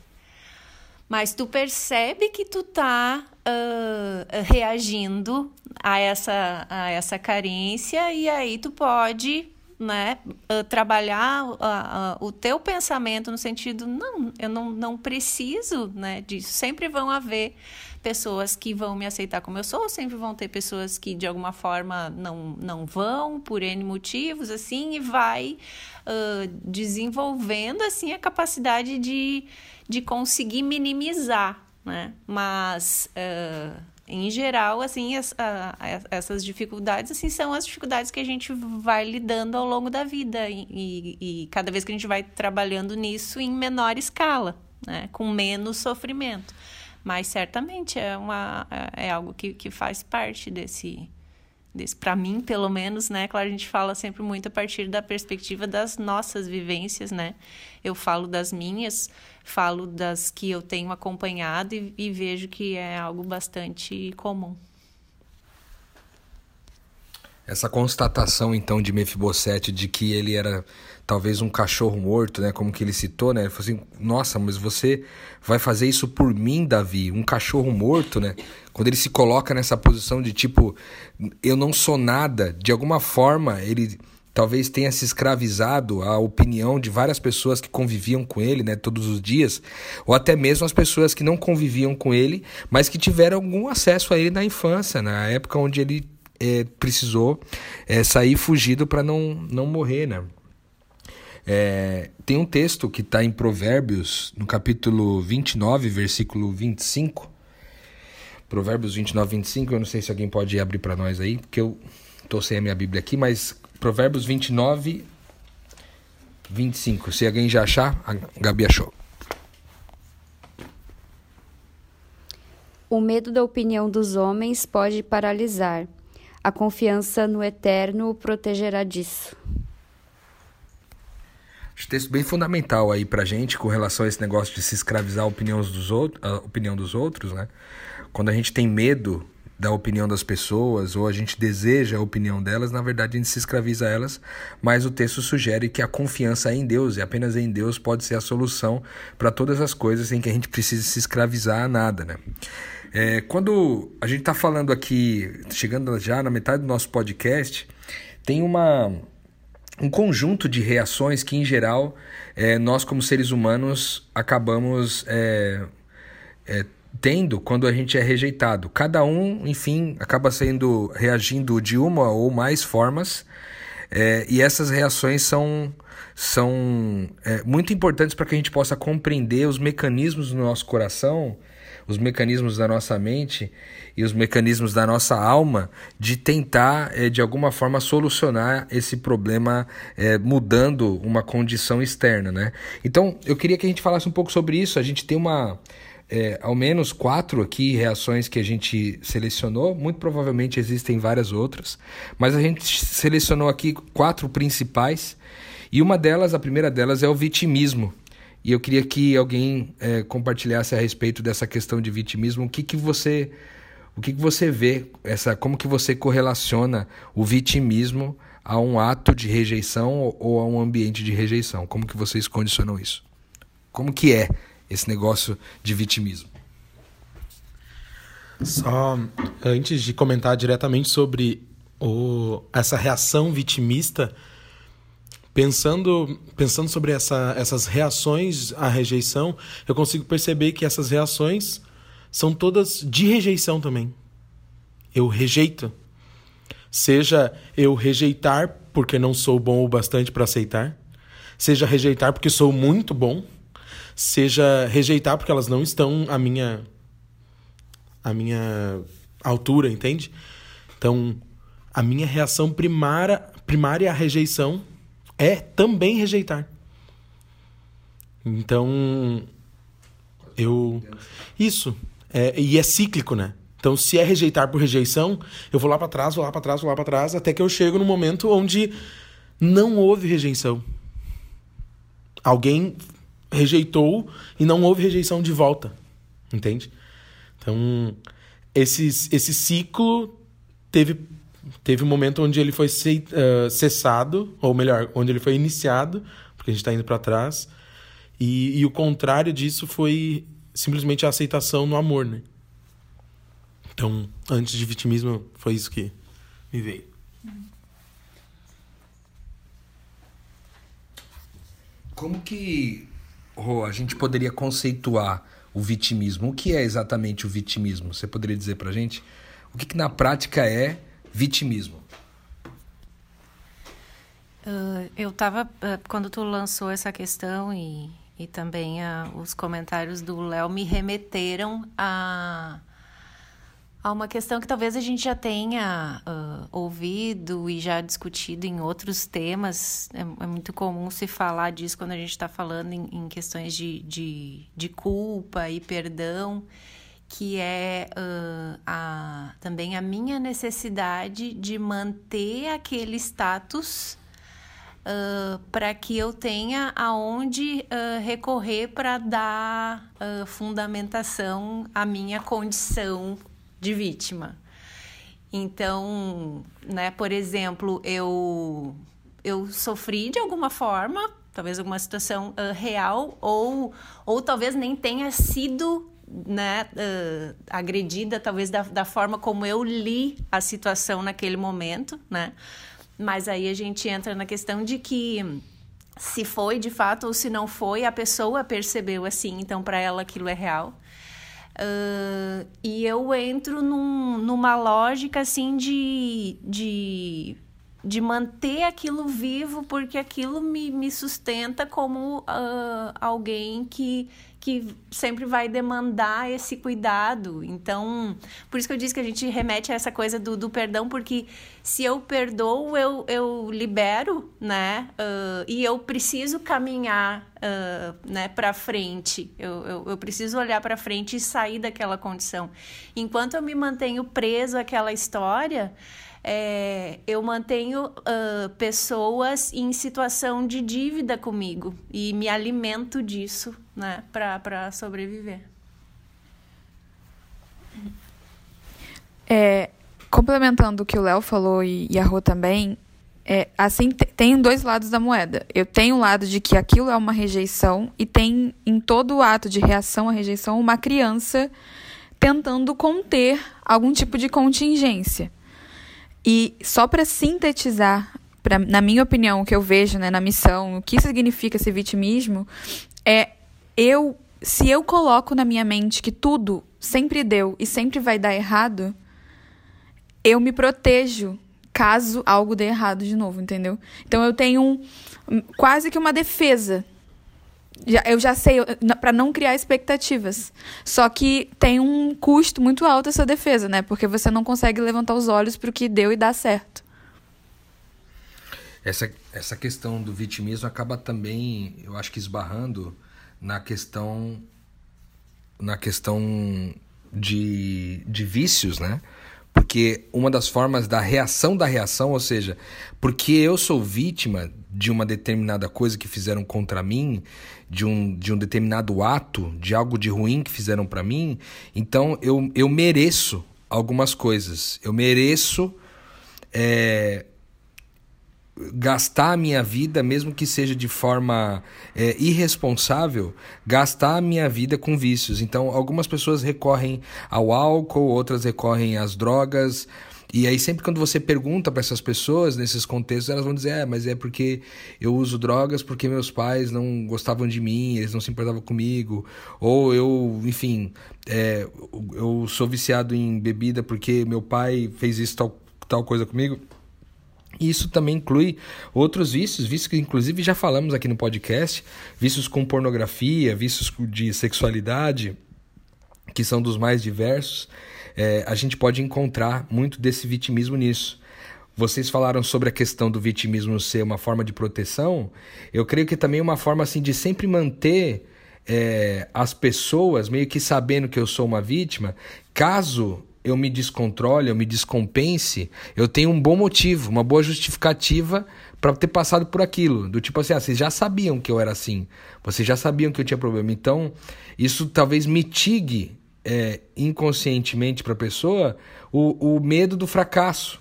mas tu percebe que tu tá uh, reagindo a essa, a essa carência e aí tu pode né, uh, trabalhar uh, o teu pensamento no sentido, não, eu não, não preciso né, disso. Sempre vão haver pessoas que vão me aceitar como eu sou, sempre vão ter pessoas que de alguma forma não, não vão, por N motivos, assim, e vai desenvolvendo assim a capacidade de, de conseguir minimizar, né? Mas em geral, assim, as, a, essas dificuldades, assim, são as dificuldades que a gente vai lidando ao longo da vida e, e, e, cada vez que a gente vai trabalhando nisso em menor escala, né, com menos sofrimento. Mas certamente é, uma, é, é algo que, que faz parte desse, desse para mim, pelo menos, né? Claro, a gente fala sempre muito a partir da perspectiva das nossas vivências, né? Eu falo das minhas, falo das que eu tenho acompanhado e, e vejo que é algo bastante comum. Essa constatação então de Mefibosete de que ele era talvez um cachorro morto, né, como que ele citou, né? Ele falou assim: "Nossa, mas você vai fazer isso por mim, Davi, um cachorro morto, né?" Quando ele se coloca nessa posição de tipo eu não sou nada, de alguma forma ele talvez tenha se escravizado à opinião de várias pessoas que conviviam com ele, né, todos os dias, ou até mesmo as pessoas que não conviviam com ele, mas que tiveram algum acesso a ele na infância, na época onde ele é, precisou é, sair fugido para não, não morrer, né? É, tem um texto que está em Provérbios, no capítulo 29, versículo 25. Provérbios 29, 25. Eu não sei se alguém pode abrir para nós aí, porque eu estou sem a minha Bíblia aqui, mas Provérbios 29, 25. Se alguém já achar, a Gabi achou. O medo da opinião dos homens pode paralisar. A confiança no eterno o protegerá disso. Acho texto bem fundamental aí pra gente com relação a esse negócio de se escravizar a opinião dos, outros, a opinião dos outros, né? Quando a gente tem medo da opinião das pessoas ou a gente deseja a opinião delas, na verdade a gente se escraviza a elas, mas o texto sugere que a confiança em Deus e apenas em Deus pode ser a solução para todas as coisas em que a gente precisa se escravizar a nada, né? É, quando a gente está falando aqui, chegando já na metade do nosso podcast, tem uma um conjunto de reações que, em geral, é, nós, como seres humanos, acabamos é, é, tendo quando a gente é rejeitado. Cada um, enfim, acaba sendo reagindo de uma ou mais formas É, e essas reações são, são é, muito importantes para que a gente possa compreender os mecanismos do nosso coração, os mecanismos da nossa mente e os mecanismos da nossa alma de tentar, é, de alguma forma, solucionar esse problema é, mudando uma condição externa. Né? Então, eu queria que a gente falasse um pouco sobre isso. A gente tem uma. É, ao menos quatro aqui reações que a gente selecionou. Muito provavelmente existem várias outras, mas a gente selecionou aqui quatro principais. E uma delas, a primeira delas, é o vitimismo. E eu queria que alguém é, compartilhasse a respeito dessa questão de vitimismo. O que, que você o que, que você vê, essa, como que você correlaciona o vitimismo a um ato de rejeição ou a um ambiente de rejeição? Como que vocês condicionam isso? Como que é esse negócio de vitimismo? Só antes de comentar diretamente sobre o, essa reação vitimista, pensando, pensando sobre essa, essas reações à rejeição, eu consigo perceber que essas reações são todas de rejeição também. Eu rejeito. Seja eu rejeitar porque não sou bom o bastante para aceitar, seja rejeitar porque sou muito bom, seja rejeitar porque elas não estão à minha à minha altura, entende? Então, a minha reação primária, primária à rejeição é também rejeitar. Então, eu isso é, e é cíclico, né? Então, se é rejeitar por rejeição, eu vou lá para trás, vou lá para trás, vou lá para trás, até que eu chego no momento onde não houve rejeição. Alguém rejeitou e não houve rejeição de volta, entende? Então, esse, esse ciclo teve, teve um momento onde ele foi uh, cessado, ou melhor, onde ele foi iniciado, porque a gente está indo para trás, e, e o contrário disso foi simplesmente a aceitação no amor, né? Então, antes de vitimismo, foi isso que me veio. Como que oh, a gente poderia conceituar o vitimismo? O que é exatamente o vitimismo? Você poderia dizer pra gente? O que, que na prática é vitimismo? Uh, eu estava uh, quando tu lançou essa questão e e também a, os comentários do Léo me remeteram a, a uma questão que talvez a gente já tenha uh, ouvido e já discutido em outros temas. É, é, muito comum se falar disso quando a gente está falando em, em, questões de, de, de, culpa e perdão, que é uh, a, também a minha necessidade de manter aquele status uh, para que eu tenha aonde uh, recorrer para dar fundamentação à minha condição de vítima. Então, né, por exemplo, eu eu sofri de alguma forma, talvez alguma situação real ou ou talvez nem tenha sido né, uh, agredida, talvez da, da forma como eu li a situação naquele momento, né? Mas aí a gente entra na questão de que se foi de fato ou se não foi, a pessoa percebeu assim, então para ela aquilo é real. Uh, e eu entro num, numa lógica assim de, de, de manter aquilo vivo, porque aquilo me, me sustenta como uh, alguém que, que sempre vai demandar esse cuidado. Então, por isso que eu disse que a gente remete a essa coisa do, do perdão, porque se eu perdoo, eu, eu libero, né? Uh, e eu preciso caminhar uh, né, para frente. Eu, eu, eu, preciso olhar para frente e sair daquela condição. Enquanto eu me mantenho preso àquela história é, eu mantenho uh, pessoas em situação de dívida comigo e me alimento disso, né, para sobreviver. É, complementando o que o Léo falou e, e a Rô também, é, assim tem dois lados da moeda. Eu tenho o lado de que aquilo é uma rejeição e tem em todo o ato de reação à rejeição uma criança tentando conter algum tipo de contingência. E só para sintetizar, pra, na minha opinião, o que eu vejo né, na missão, o que significa esse vitimismo, é eu, se eu coloco na minha mente que tudo sempre deu e sempre vai dar errado, eu me protejo caso algo dê errado de novo, entendeu? Então eu tenho um, quase que uma defesa. Já, eu já sei, para não criar expectativas. Só que tem um custo muito alto essa defesa, né? Porque você não consegue levantar os olhos para o que deu e dá certo. Essa, essa questão do vitimismo acaba também, eu acho que esbarrando na questão na questão de, de vícios, né? Porque uma das formas da reação da reação, ou seja, porque eu sou vítima de uma determinada coisa que fizeram contra mim, de um, de um determinado ato, de algo de ruim que fizeram para mim, então eu, eu mereço algumas coisas. Eu mereço é, gastar a minha vida, mesmo que seja de forma é, irresponsável, gastar a minha vida com vícios. Então, algumas pessoas recorrem ao álcool, outras recorrem às drogas. E aí, sempre quando você pergunta para essas pessoas, nesses contextos, elas vão dizer: é, mas é porque eu uso drogas porque meus pais não gostavam de mim, eles não se importavam comigo. Ou eu, enfim, é, eu sou viciado em bebida porque meu pai fez isso, tal, tal coisa comigo. Isso também inclui outros vícios, vícios que inclusive já falamos aqui no podcast, vícios com pornografia, vícios de sexualidade, que são dos mais diversos. É, a gente pode encontrar muito desse vitimismo nisso. Vocês falaram sobre a questão do vitimismo ser uma forma de proteção. Eu creio que também é uma forma assim de sempre manter é, as pessoas meio que sabendo que eu sou uma vítima, caso eu me descontrole, eu me descompense, eu tenho um bom motivo, uma boa justificativa para ter passado por aquilo. Do tipo assim, ah, vocês já sabiam que eu era assim, vocês já sabiam que eu tinha problema. Então, isso talvez mitigue é, inconscientemente para a pessoa o, o medo do fracasso.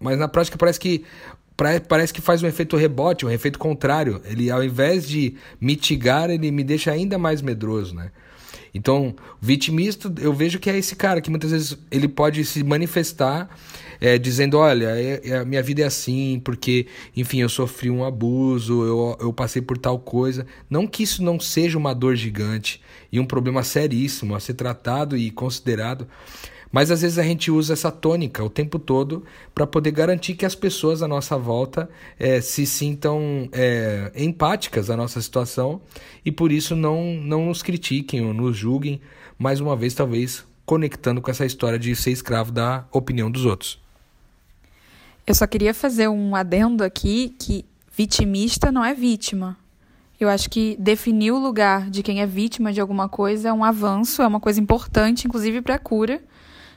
Mas na prática parece que parece que faz um efeito rebote, um efeito contrário. Ele, ao invés de mitigar, ele me deixa ainda mais medroso, né? Então, vitimista, eu vejo que é esse cara que muitas vezes ele pode se manifestar é, dizendo: olha, é, é, a minha vida é assim, porque, enfim, eu sofri um abuso, eu, eu passei por tal coisa. Não que isso não seja uma dor gigante e um problema seríssimo a ser tratado e considerado. Mas às vezes a gente usa essa tônica o tempo todo para poder garantir que as pessoas à nossa volta é, se sintam é, empáticas à nossa situação e por isso não, não nos critiquem ou nos julguem, mais uma vez, talvez conectando com essa história de ser escravo da opinião dos outros. Eu só queria fazer um adendo aqui que vitimista não é vítima. Eu acho que definir o lugar de quem é vítima de alguma coisa é um avanço, é uma coisa importante, inclusive para a cura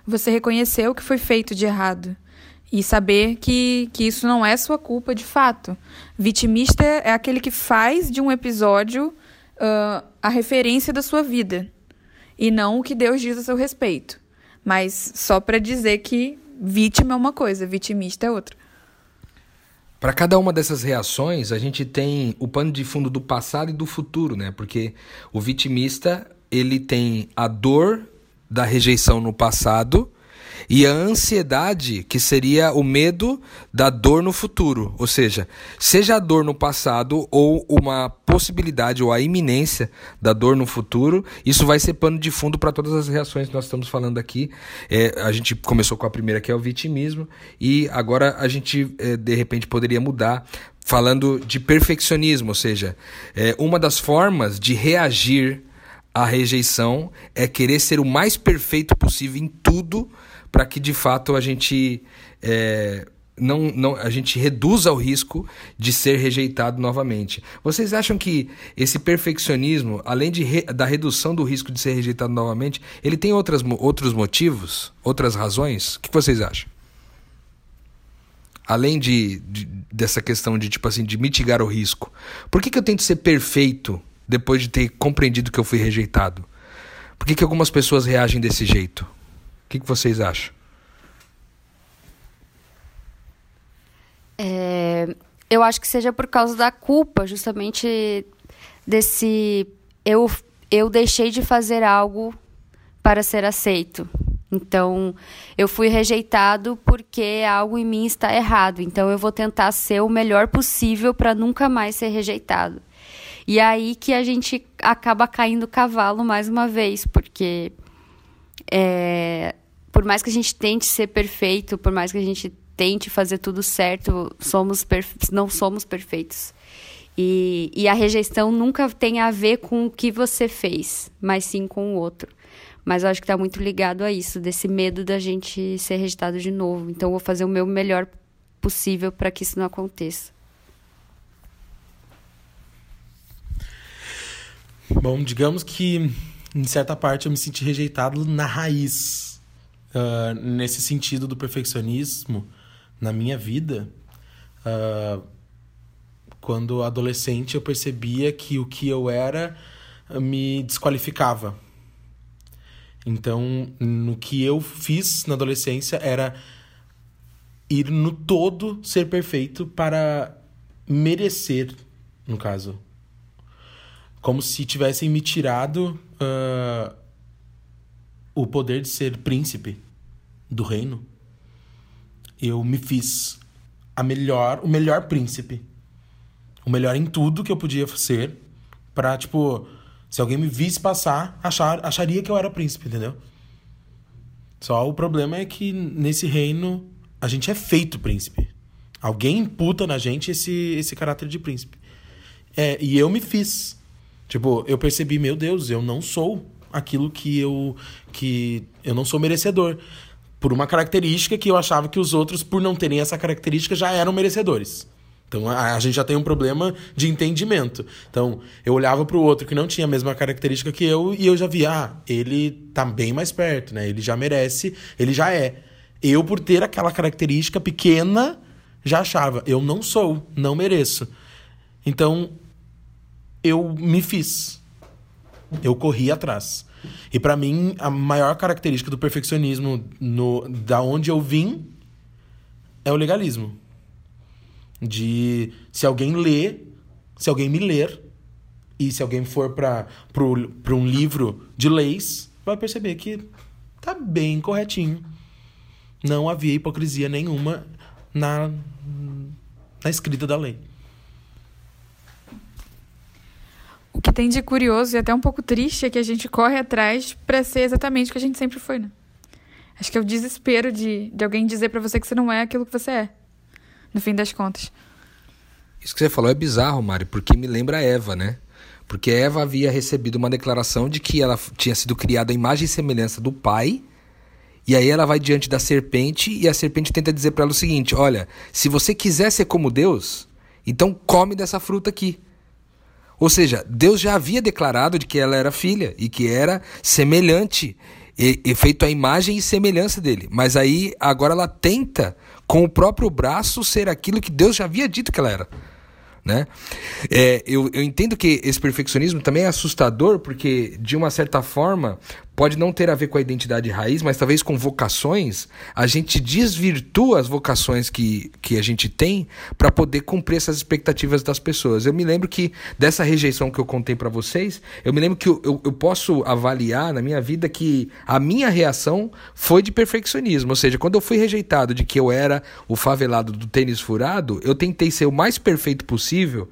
você reconhecer o que foi feito de errado e saber que, que isso não é sua culpa de fato. Vitimista é aquele que faz de um episódio uh, a referência da sua vida e não o que Deus diz a seu respeito. Mas só para dizer que vítima é uma coisa, vitimista é outra. Para cada uma dessas reações, a gente tem o pano de fundo do passado e do futuro, né? Porque o vitimista, ele tem a dor da rejeição no passado e a ansiedade, que seria o medo da dor no futuro. Ou seja, seja a dor no passado ou uma possibilidade ou a iminência da dor no futuro, isso vai ser pano de fundo para todas as reações que nós estamos falando aqui. É, a gente começou com a primeira, que é o vitimismo, e agora a gente, é, de repente, poderia mudar falando de perfeccionismo, ou seja, é, uma das formas de reagir a rejeição é querer ser o mais perfeito possível em tudo para que de fato a gente é, não, não, a gente reduza o risco de ser rejeitado novamente. Vocês acham que esse perfeccionismo, além de re, da redução do risco de ser rejeitado novamente, ele tem outras, outros motivos, outras razões? O que vocês acham? Além de, de dessa questão de tipo assim de mitigar o risco, por que, que eu tento ser perfeito depois de ter compreendido que eu fui rejeitado? Por que, que algumas pessoas reagem desse jeito? O que, que vocês acham? É, eu acho que seja por causa da culpa, justamente desse. Eu, eu deixei de fazer algo para ser aceito. Então, eu fui rejeitado porque algo em mim está errado. Então, eu vou tentar ser o melhor possível para nunca mais ser rejeitado. E aí que a gente acaba caindo cavalo mais uma vez, porque é, por mais que a gente tente ser perfeito, por mais que a gente tente fazer tudo certo, somos não somos perfeitos. E, e a rejeição nunca tem a ver com o que você fez, mas sim com o outro. Mas eu acho que está muito ligado a isso, desse medo da gente ser rejeitado de novo. Então, eu vou fazer o meu melhor possível para que isso não aconteça. Bom, digamos que em certa parte eu me senti rejeitado na raiz. Uh, nesse sentido do perfeccionismo na minha vida. Uh, quando adolescente eu percebia que o que eu era me desqualificava. Então, no que eu fiz na adolescência era ir no todo ser perfeito para merecer, no caso, como se tivessem me tirado uh, o poder de ser príncipe do reino. Eu me fiz a melhor, o melhor príncipe. O melhor em tudo que eu podia ser. Pra, tipo, se alguém me visse passar, achar, acharia que eu era príncipe, entendeu? Só o problema é que nesse reino a gente é feito príncipe. Alguém imputa na gente esse, esse caráter de príncipe. É, e eu me fiz. Tipo, eu percebi, meu Deus, eu não sou aquilo que eu que eu não sou merecedor por uma característica que eu achava que os outros por não terem essa característica já eram merecedores. Então a, a gente já tem um problema de entendimento. Então eu olhava para o outro que não tinha a mesma característica que eu e eu já via, ah, ele tá bem mais perto, né? Ele já merece, ele já é. Eu por ter aquela característica pequena já achava, eu não sou, não mereço. Então eu me fiz. Eu corri atrás. E para mim, a maior característica do perfeccionismo no, da onde eu vim é o legalismo. De se alguém lê, se alguém me ler, e se alguém for para um livro de leis, vai perceber que tá bem corretinho. Não havia hipocrisia nenhuma na, na escrita da lei. O que tem de curioso e até um pouco triste é que a gente corre atrás para ser exatamente o que a gente sempre foi, né? Acho que é o desespero de, de alguém dizer para você que você não é aquilo que você é, no fim das contas. Isso que você falou é bizarro, Mari, porque me lembra Eva, né? Porque Eva havia recebido uma declaração de que ela tinha sido criada à imagem e semelhança do pai. E aí ela vai diante da serpente e a serpente tenta dizer para ela o seguinte: "Olha, se você quiser ser como Deus, então come dessa fruta aqui". Ou seja, Deus já havia declarado de que ela era filha e que era semelhante, e, e feito a imagem e semelhança dele. Mas aí agora ela tenta com o próprio braço ser aquilo que Deus já havia dito que ela era. Né? É, eu, eu entendo que esse perfeccionismo também é assustador, porque, de uma certa forma, pode não ter a ver com a identidade raiz, mas talvez com vocações, a gente desvirtua as vocações que, que a gente tem para poder cumprir essas expectativas das pessoas. Eu me lembro que dessa rejeição que eu contei para vocês, eu me lembro que eu, eu, eu, posso avaliar na minha vida que a minha reação foi de perfeccionismo. Ou seja, quando eu fui rejeitado de que eu era o favelado do tênis furado, eu tentei ser o mais perfeito possível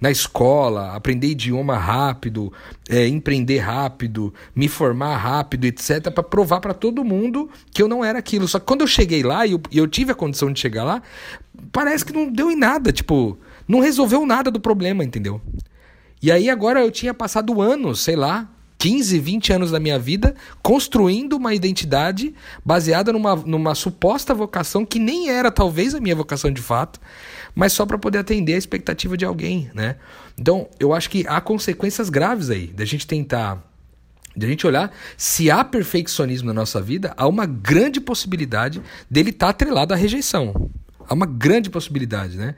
na escola, aprender idioma rápido, é, empreender rápido, me formar rápido, etc., para provar para todo mundo que eu não era aquilo. Só que quando eu cheguei lá e eu, eu tive a condição de chegar lá, parece que não deu em nada, tipo, não resolveu nada do problema, entendeu? E aí agora eu tinha passado anos, sei lá, 15, 20 anos da minha vida construindo uma identidade baseada numa, numa suposta vocação que nem era talvez a minha vocação de fato, mas só para poder atender a expectativa de alguém, né? Então, eu acho que há consequências graves aí da gente tentar de a gente olhar se há perfeccionismo na nossa vida, há uma grande possibilidade dele estar tá atrelado à rejeição. Há uma grande possibilidade, né?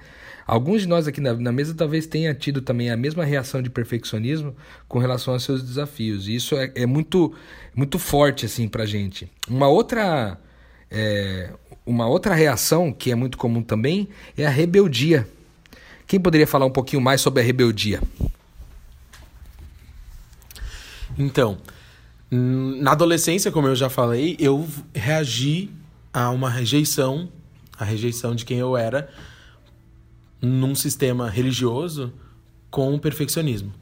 Alguns de nós aqui na, na, mesa talvez tenha tido também a mesma reação de perfeccionismo com relação aos seus desafios. E isso é, é muito, muito forte assim para gente. Uma outra, é, uma outra reação que é muito comum também é a rebeldia. Quem poderia falar um pouquinho mais sobre a rebeldia? Então, na adolescência, como eu já falei, eu reagi a uma rejeição, a rejeição de quem eu era num sistema religioso com o perfeccionismo.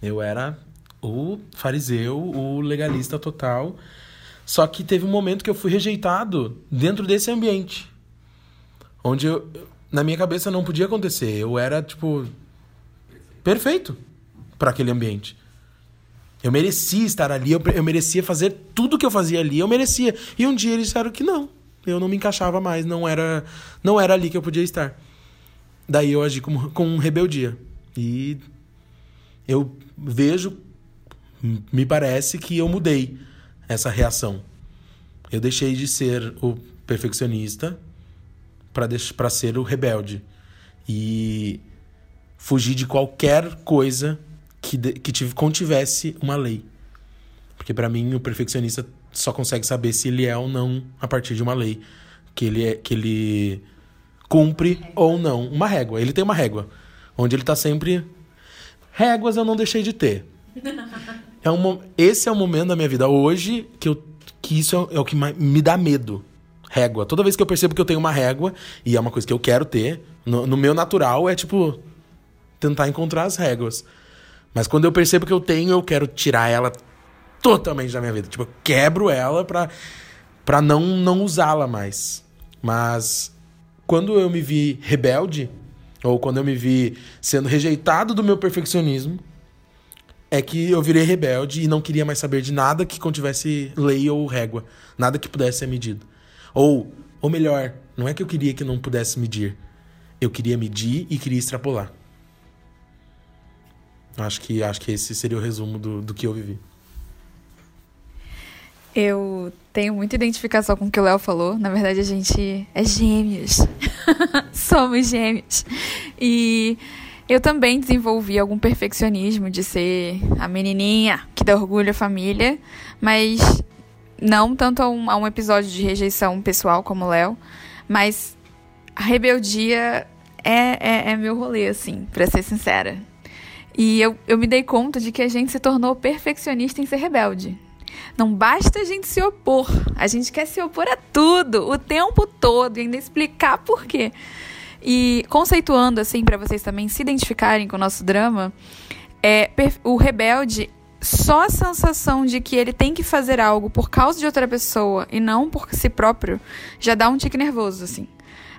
Eu era o fariseu, o legalista total. Só que teve um momento que eu fui rejeitado dentro desse ambiente. Onde eu, na minha cabeça não podia acontecer. Eu era, tipo, perfeito para aquele ambiente. Eu merecia estar ali, eu, eu merecia fazer tudo que eu fazia ali, eu merecia. E um dia eles disseram que não, eu não me encaixava mais, não era, não era ali que eu podia estar. Daí eu agi com, com rebeldia. E eu vejo, me parece que eu mudei essa reação. Eu deixei de ser o perfeccionista para ser o rebelde. E fugir de qualquer coisa que, de, que tive, contivesse uma lei. Porque para mim o perfeccionista só consegue saber se ele é ou não a partir de uma lei que ele é, que ele cumpre ou não uma régua. Ele tem uma régua onde ele tá sempre réguas eu não deixei de ter. É um, esse é o momento da minha vida hoje que eu que isso é, é o que me dá medo. Régua. Toda vez que eu percebo que eu tenho uma régua, e é uma coisa que eu quero ter, no, no meu natural é tipo tentar encontrar as réguas. Mas quando eu percebo que eu tenho, eu quero tirar ela totalmente da minha vida. Tipo, eu quebro ela pra, pra não, não usá-la mais. Mas quando eu me vi rebelde, ou quando eu me vi sendo rejeitado do meu perfeccionismo, é que eu virei rebelde e não queria mais saber de nada que contivesse lei ou régua, nada que pudesse ser medido. Ou, ou melhor, não é que eu queria que não pudesse medir, eu queria medir e queria extrapolar. Acho que, acho que esse seria o resumo do, do que eu vivi. Eu tenho muita identificação com o que o Léo falou. Na verdade, a gente é gêmeos. Somos gêmeos. E eu também desenvolvi algum perfeccionismo de ser a menininha que dá orgulho à família, mas não tanto a um, a um episódio de rejeição pessoal como o Léo, mas a rebeldia é, é, é meu rolê, assim, pra ser sincera. E eu, eu me dei conta de que a gente se tornou perfeccionista em ser rebelde. Não basta a gente se opor, a gente quer se opor a tudo, o tempo todo, e ainda explicar por quê. E conceituando assim para vocês também se identificarem com o nosso drama, é o rebelde só a sensação de que ele tem que fazer algo por causa de outra pessoa e não por si próprio já dá um tique nervoso assim.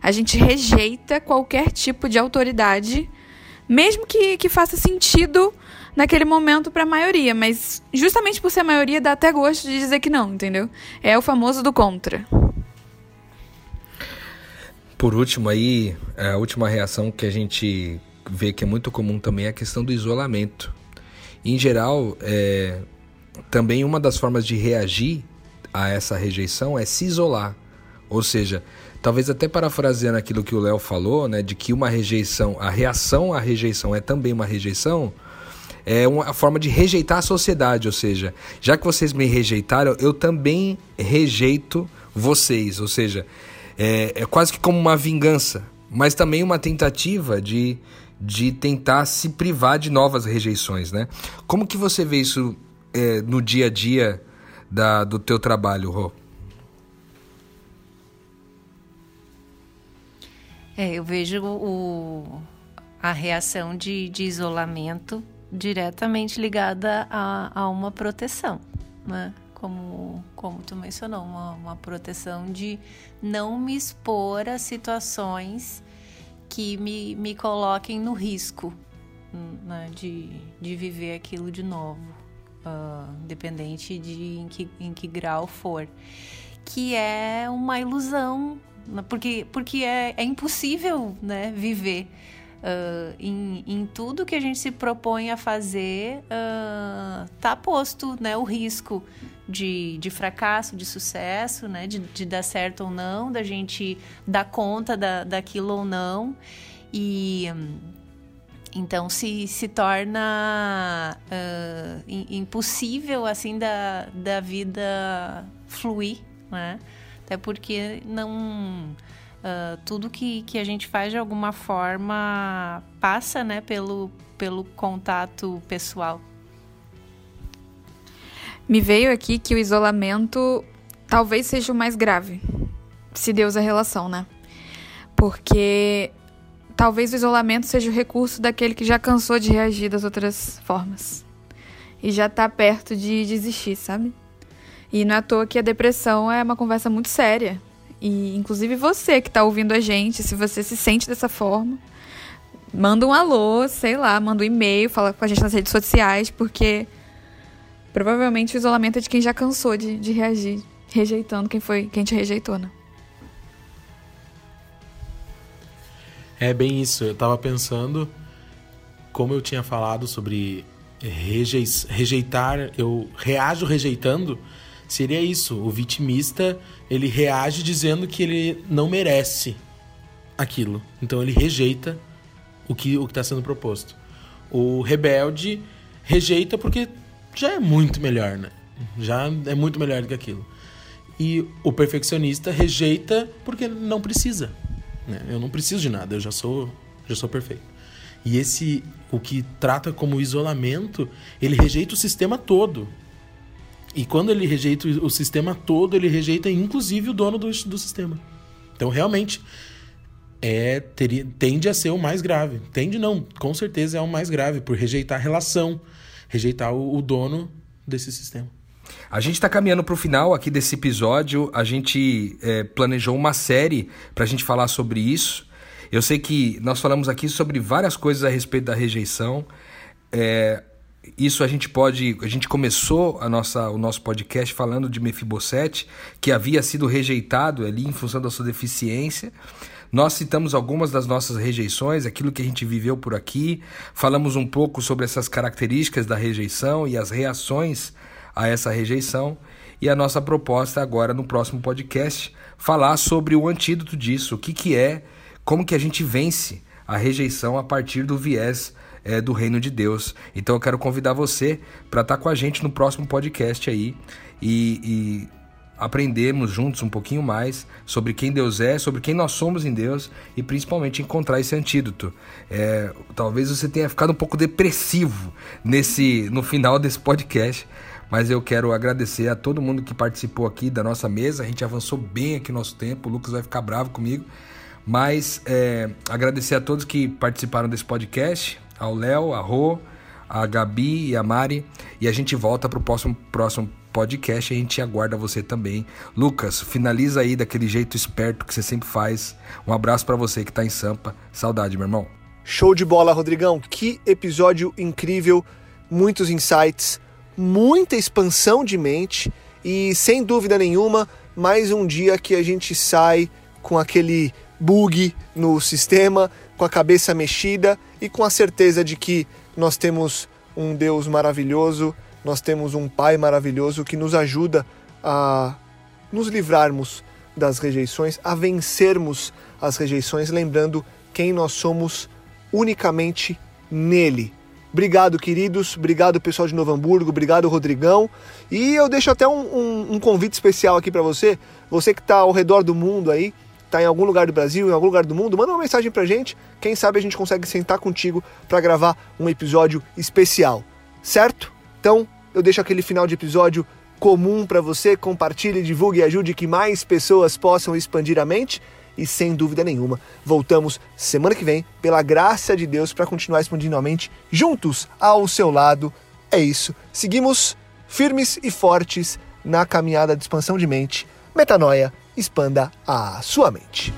A gente rejeita qualquer tipo de autoridade, mesmo que, que faça sentido naquele momento para a maioria, mas justamente por ser a maioria dá até gosto de dizer que não, entendeu? É o famoso do contra. Por último aí, a última reação que a gente vê que é muito comum também é a questão do isolamento. Em geral, é, também uma das formas de reagir a essa rejeição é se isolar. Ou seja, talvez até parafraseando aquilo que o Léo falou, né, de que uma rejeição, a reação à rejeição é também uma rejeição, é uma forma de rejeitar a sociedade, ou seja, já que vocês me rejeitaram, eu também rejeito vocês, ou seja, é, é quase que como uma vingança, mas também uma tentativa de, de tentar se privar de novas rejeições, né? Como que você vê isso é, no dia a dia da, do teu trabalho, Rô? É, eu vejo o, a reação de, de isolamento diretamente ligada a, a uma proteção, né? Como, tu mencionou, uma, uma proteção de não me expor a situações que me, me coloquem no risco né? de, de viver aquilo de novo, uh, independente de em que, em que grau for. Que é uma ilusão, né? porque, porque é, é impossível né, viver Uh, em, em, tudo que a gente se propõe a fazer, uh, tá posto né, o risco de, de fracasso, de sucesso, né, de, de dar certo ou não, da gente dar conta da, daquilo ou não. E então se, se torna uh, impossível assim da, da vida fluir, né? Até porque não Uh, tudo que, que a gente faz de alguma forma passa né, pelo, pelo contato pessoal. Me veio aqui que o isolamento talvez seja o mais grave, se Deus a relação, né? Porque talvez o isolamento seja o recurso daquele que já cansou de reagir das outras formas e já tá perto de desistir, sabe? E não é à toa que a depressão é uma conversa muito séria E inclusive você que está ouvindo a gente, se você se sente dessa forma, manda um alô, sei lá, manda um e-mail, fala com a gente nas redes sociais, porque provavelmente o isolamento é de quem já cansou de, de reagir, rejeitando quem foi quem te rejeitou, né? É bem isso. Eu tava pensando, como eu tinha falado sobre rejeitar, eu reajo rejeitando, seria isso. O vitimista, ele reage dizendo que ele não merece aquilo. Então ele rejeita o que o está sendo proposto. O rebelde rejeita porque já é muito melhor, né? Já é muito melhor do que aquilo. E o perfeccionista rejeita porque não precisa. Né? Eu não preciso de nada, eu já sou, já sou perfeito. E esse, o que trata como isolamento, ele rejeita o sistema todo. E quando ele rejeita o sistema todo, ele rejeita inclusive o dono do, do sistema. Então, realmente, é teria, tende a ser o mais grave. Tende não, com certeza é o mais grave, por rejeitar a relação, rejeitar o, o dono desse sistema. A gente está caminhando para o final aqui desse episódio. A gente é, planejou uma série para a gente falar sobre isso. Eu sei que nós falamos aqui sobre várias coisas a respeito da rejeição. É, isso a gente pode. A gente começou a nossa, o nosso podcast falando de Mefibosete, que havia sido rejeitado ali em função da sua deficiência. Nós citamos algumas das nossas rejeições, aquilo que a gente viveu por aqui, falamos um pouco sobre essas características da rejeição e as reações a essa rejeição. E a nossa proposta agora no próximo podcast falar sobre o antídoto disso, o que, que é, como que a gente vence a rejeição a partir do viés é, do reino de Deus. Então eu quero convidar você para estar tá com a gente no próximo podcast aí e, e aprendermos juntos um pouquinho mais sobre quem Deus é, sobre quem nós somos em Deus e principalmente encontrar esse antídoto. É, talvez você tenha ficado um pouco depressivo nesse no final desse podcast, mas eu quero agradecer a todo mundo que participou aqui da nossa mesa. A gente avançou bem aqui no nosso tempo. O Lucas vai ficar bravo comigo. Mas é, agradecer a todos que participaram desse podcast: ao Léo, a Rô, a Gabi e a Mari. E a gente volta para o próximo, próximo podcast. A gente aguarda você também. Lucas, finaliza aí daquele jeito esperto que você sempre faz. Um abraço para você que está em Sampa. Saudade, meu irmão. Show de bola, Rodrigão. Que episódio incrível. Muitos insights muita expansão de mente e, sem dúvida nenhuma, mais um dia que a gente sai com aquele bug no sistema, com a cabeça mexida e com a certeza de que nós temos um Deus maravilhoso, nós temos um Pai maravilhoso que nos ajuda a nos livrarmos das rejeições, a vencermos as rejeições, lembrando quem nós somos unicamente nele. Obrigado, queridos. Obrigado, pessoal de Novo Hamburgo. Obrigado, Rodrigão. E eu deixo até um, um, um convite especial aqui para você. Você que está ao redor do mundo aí, está em algum lugar do Brasil, em algum lugar do mundo, manda uma mensagem pra gente. Quem sabe a gente consegue sentar contigo para gravar um episódio especial. Certo? Então, eu deixo aquele final de episódio comum para você. Compartilhe, divulgue e ajude que mais pessoas possam expandir a mente e sem dúvida nenhuma, voltamos semana que vem, pela graça de Deus, para continuar expandindo a mente juntos ao seu lado. É isso. Seguimos firmes e fortes na caminhada de expansão de mente. Metanoia, expanda a sua mente.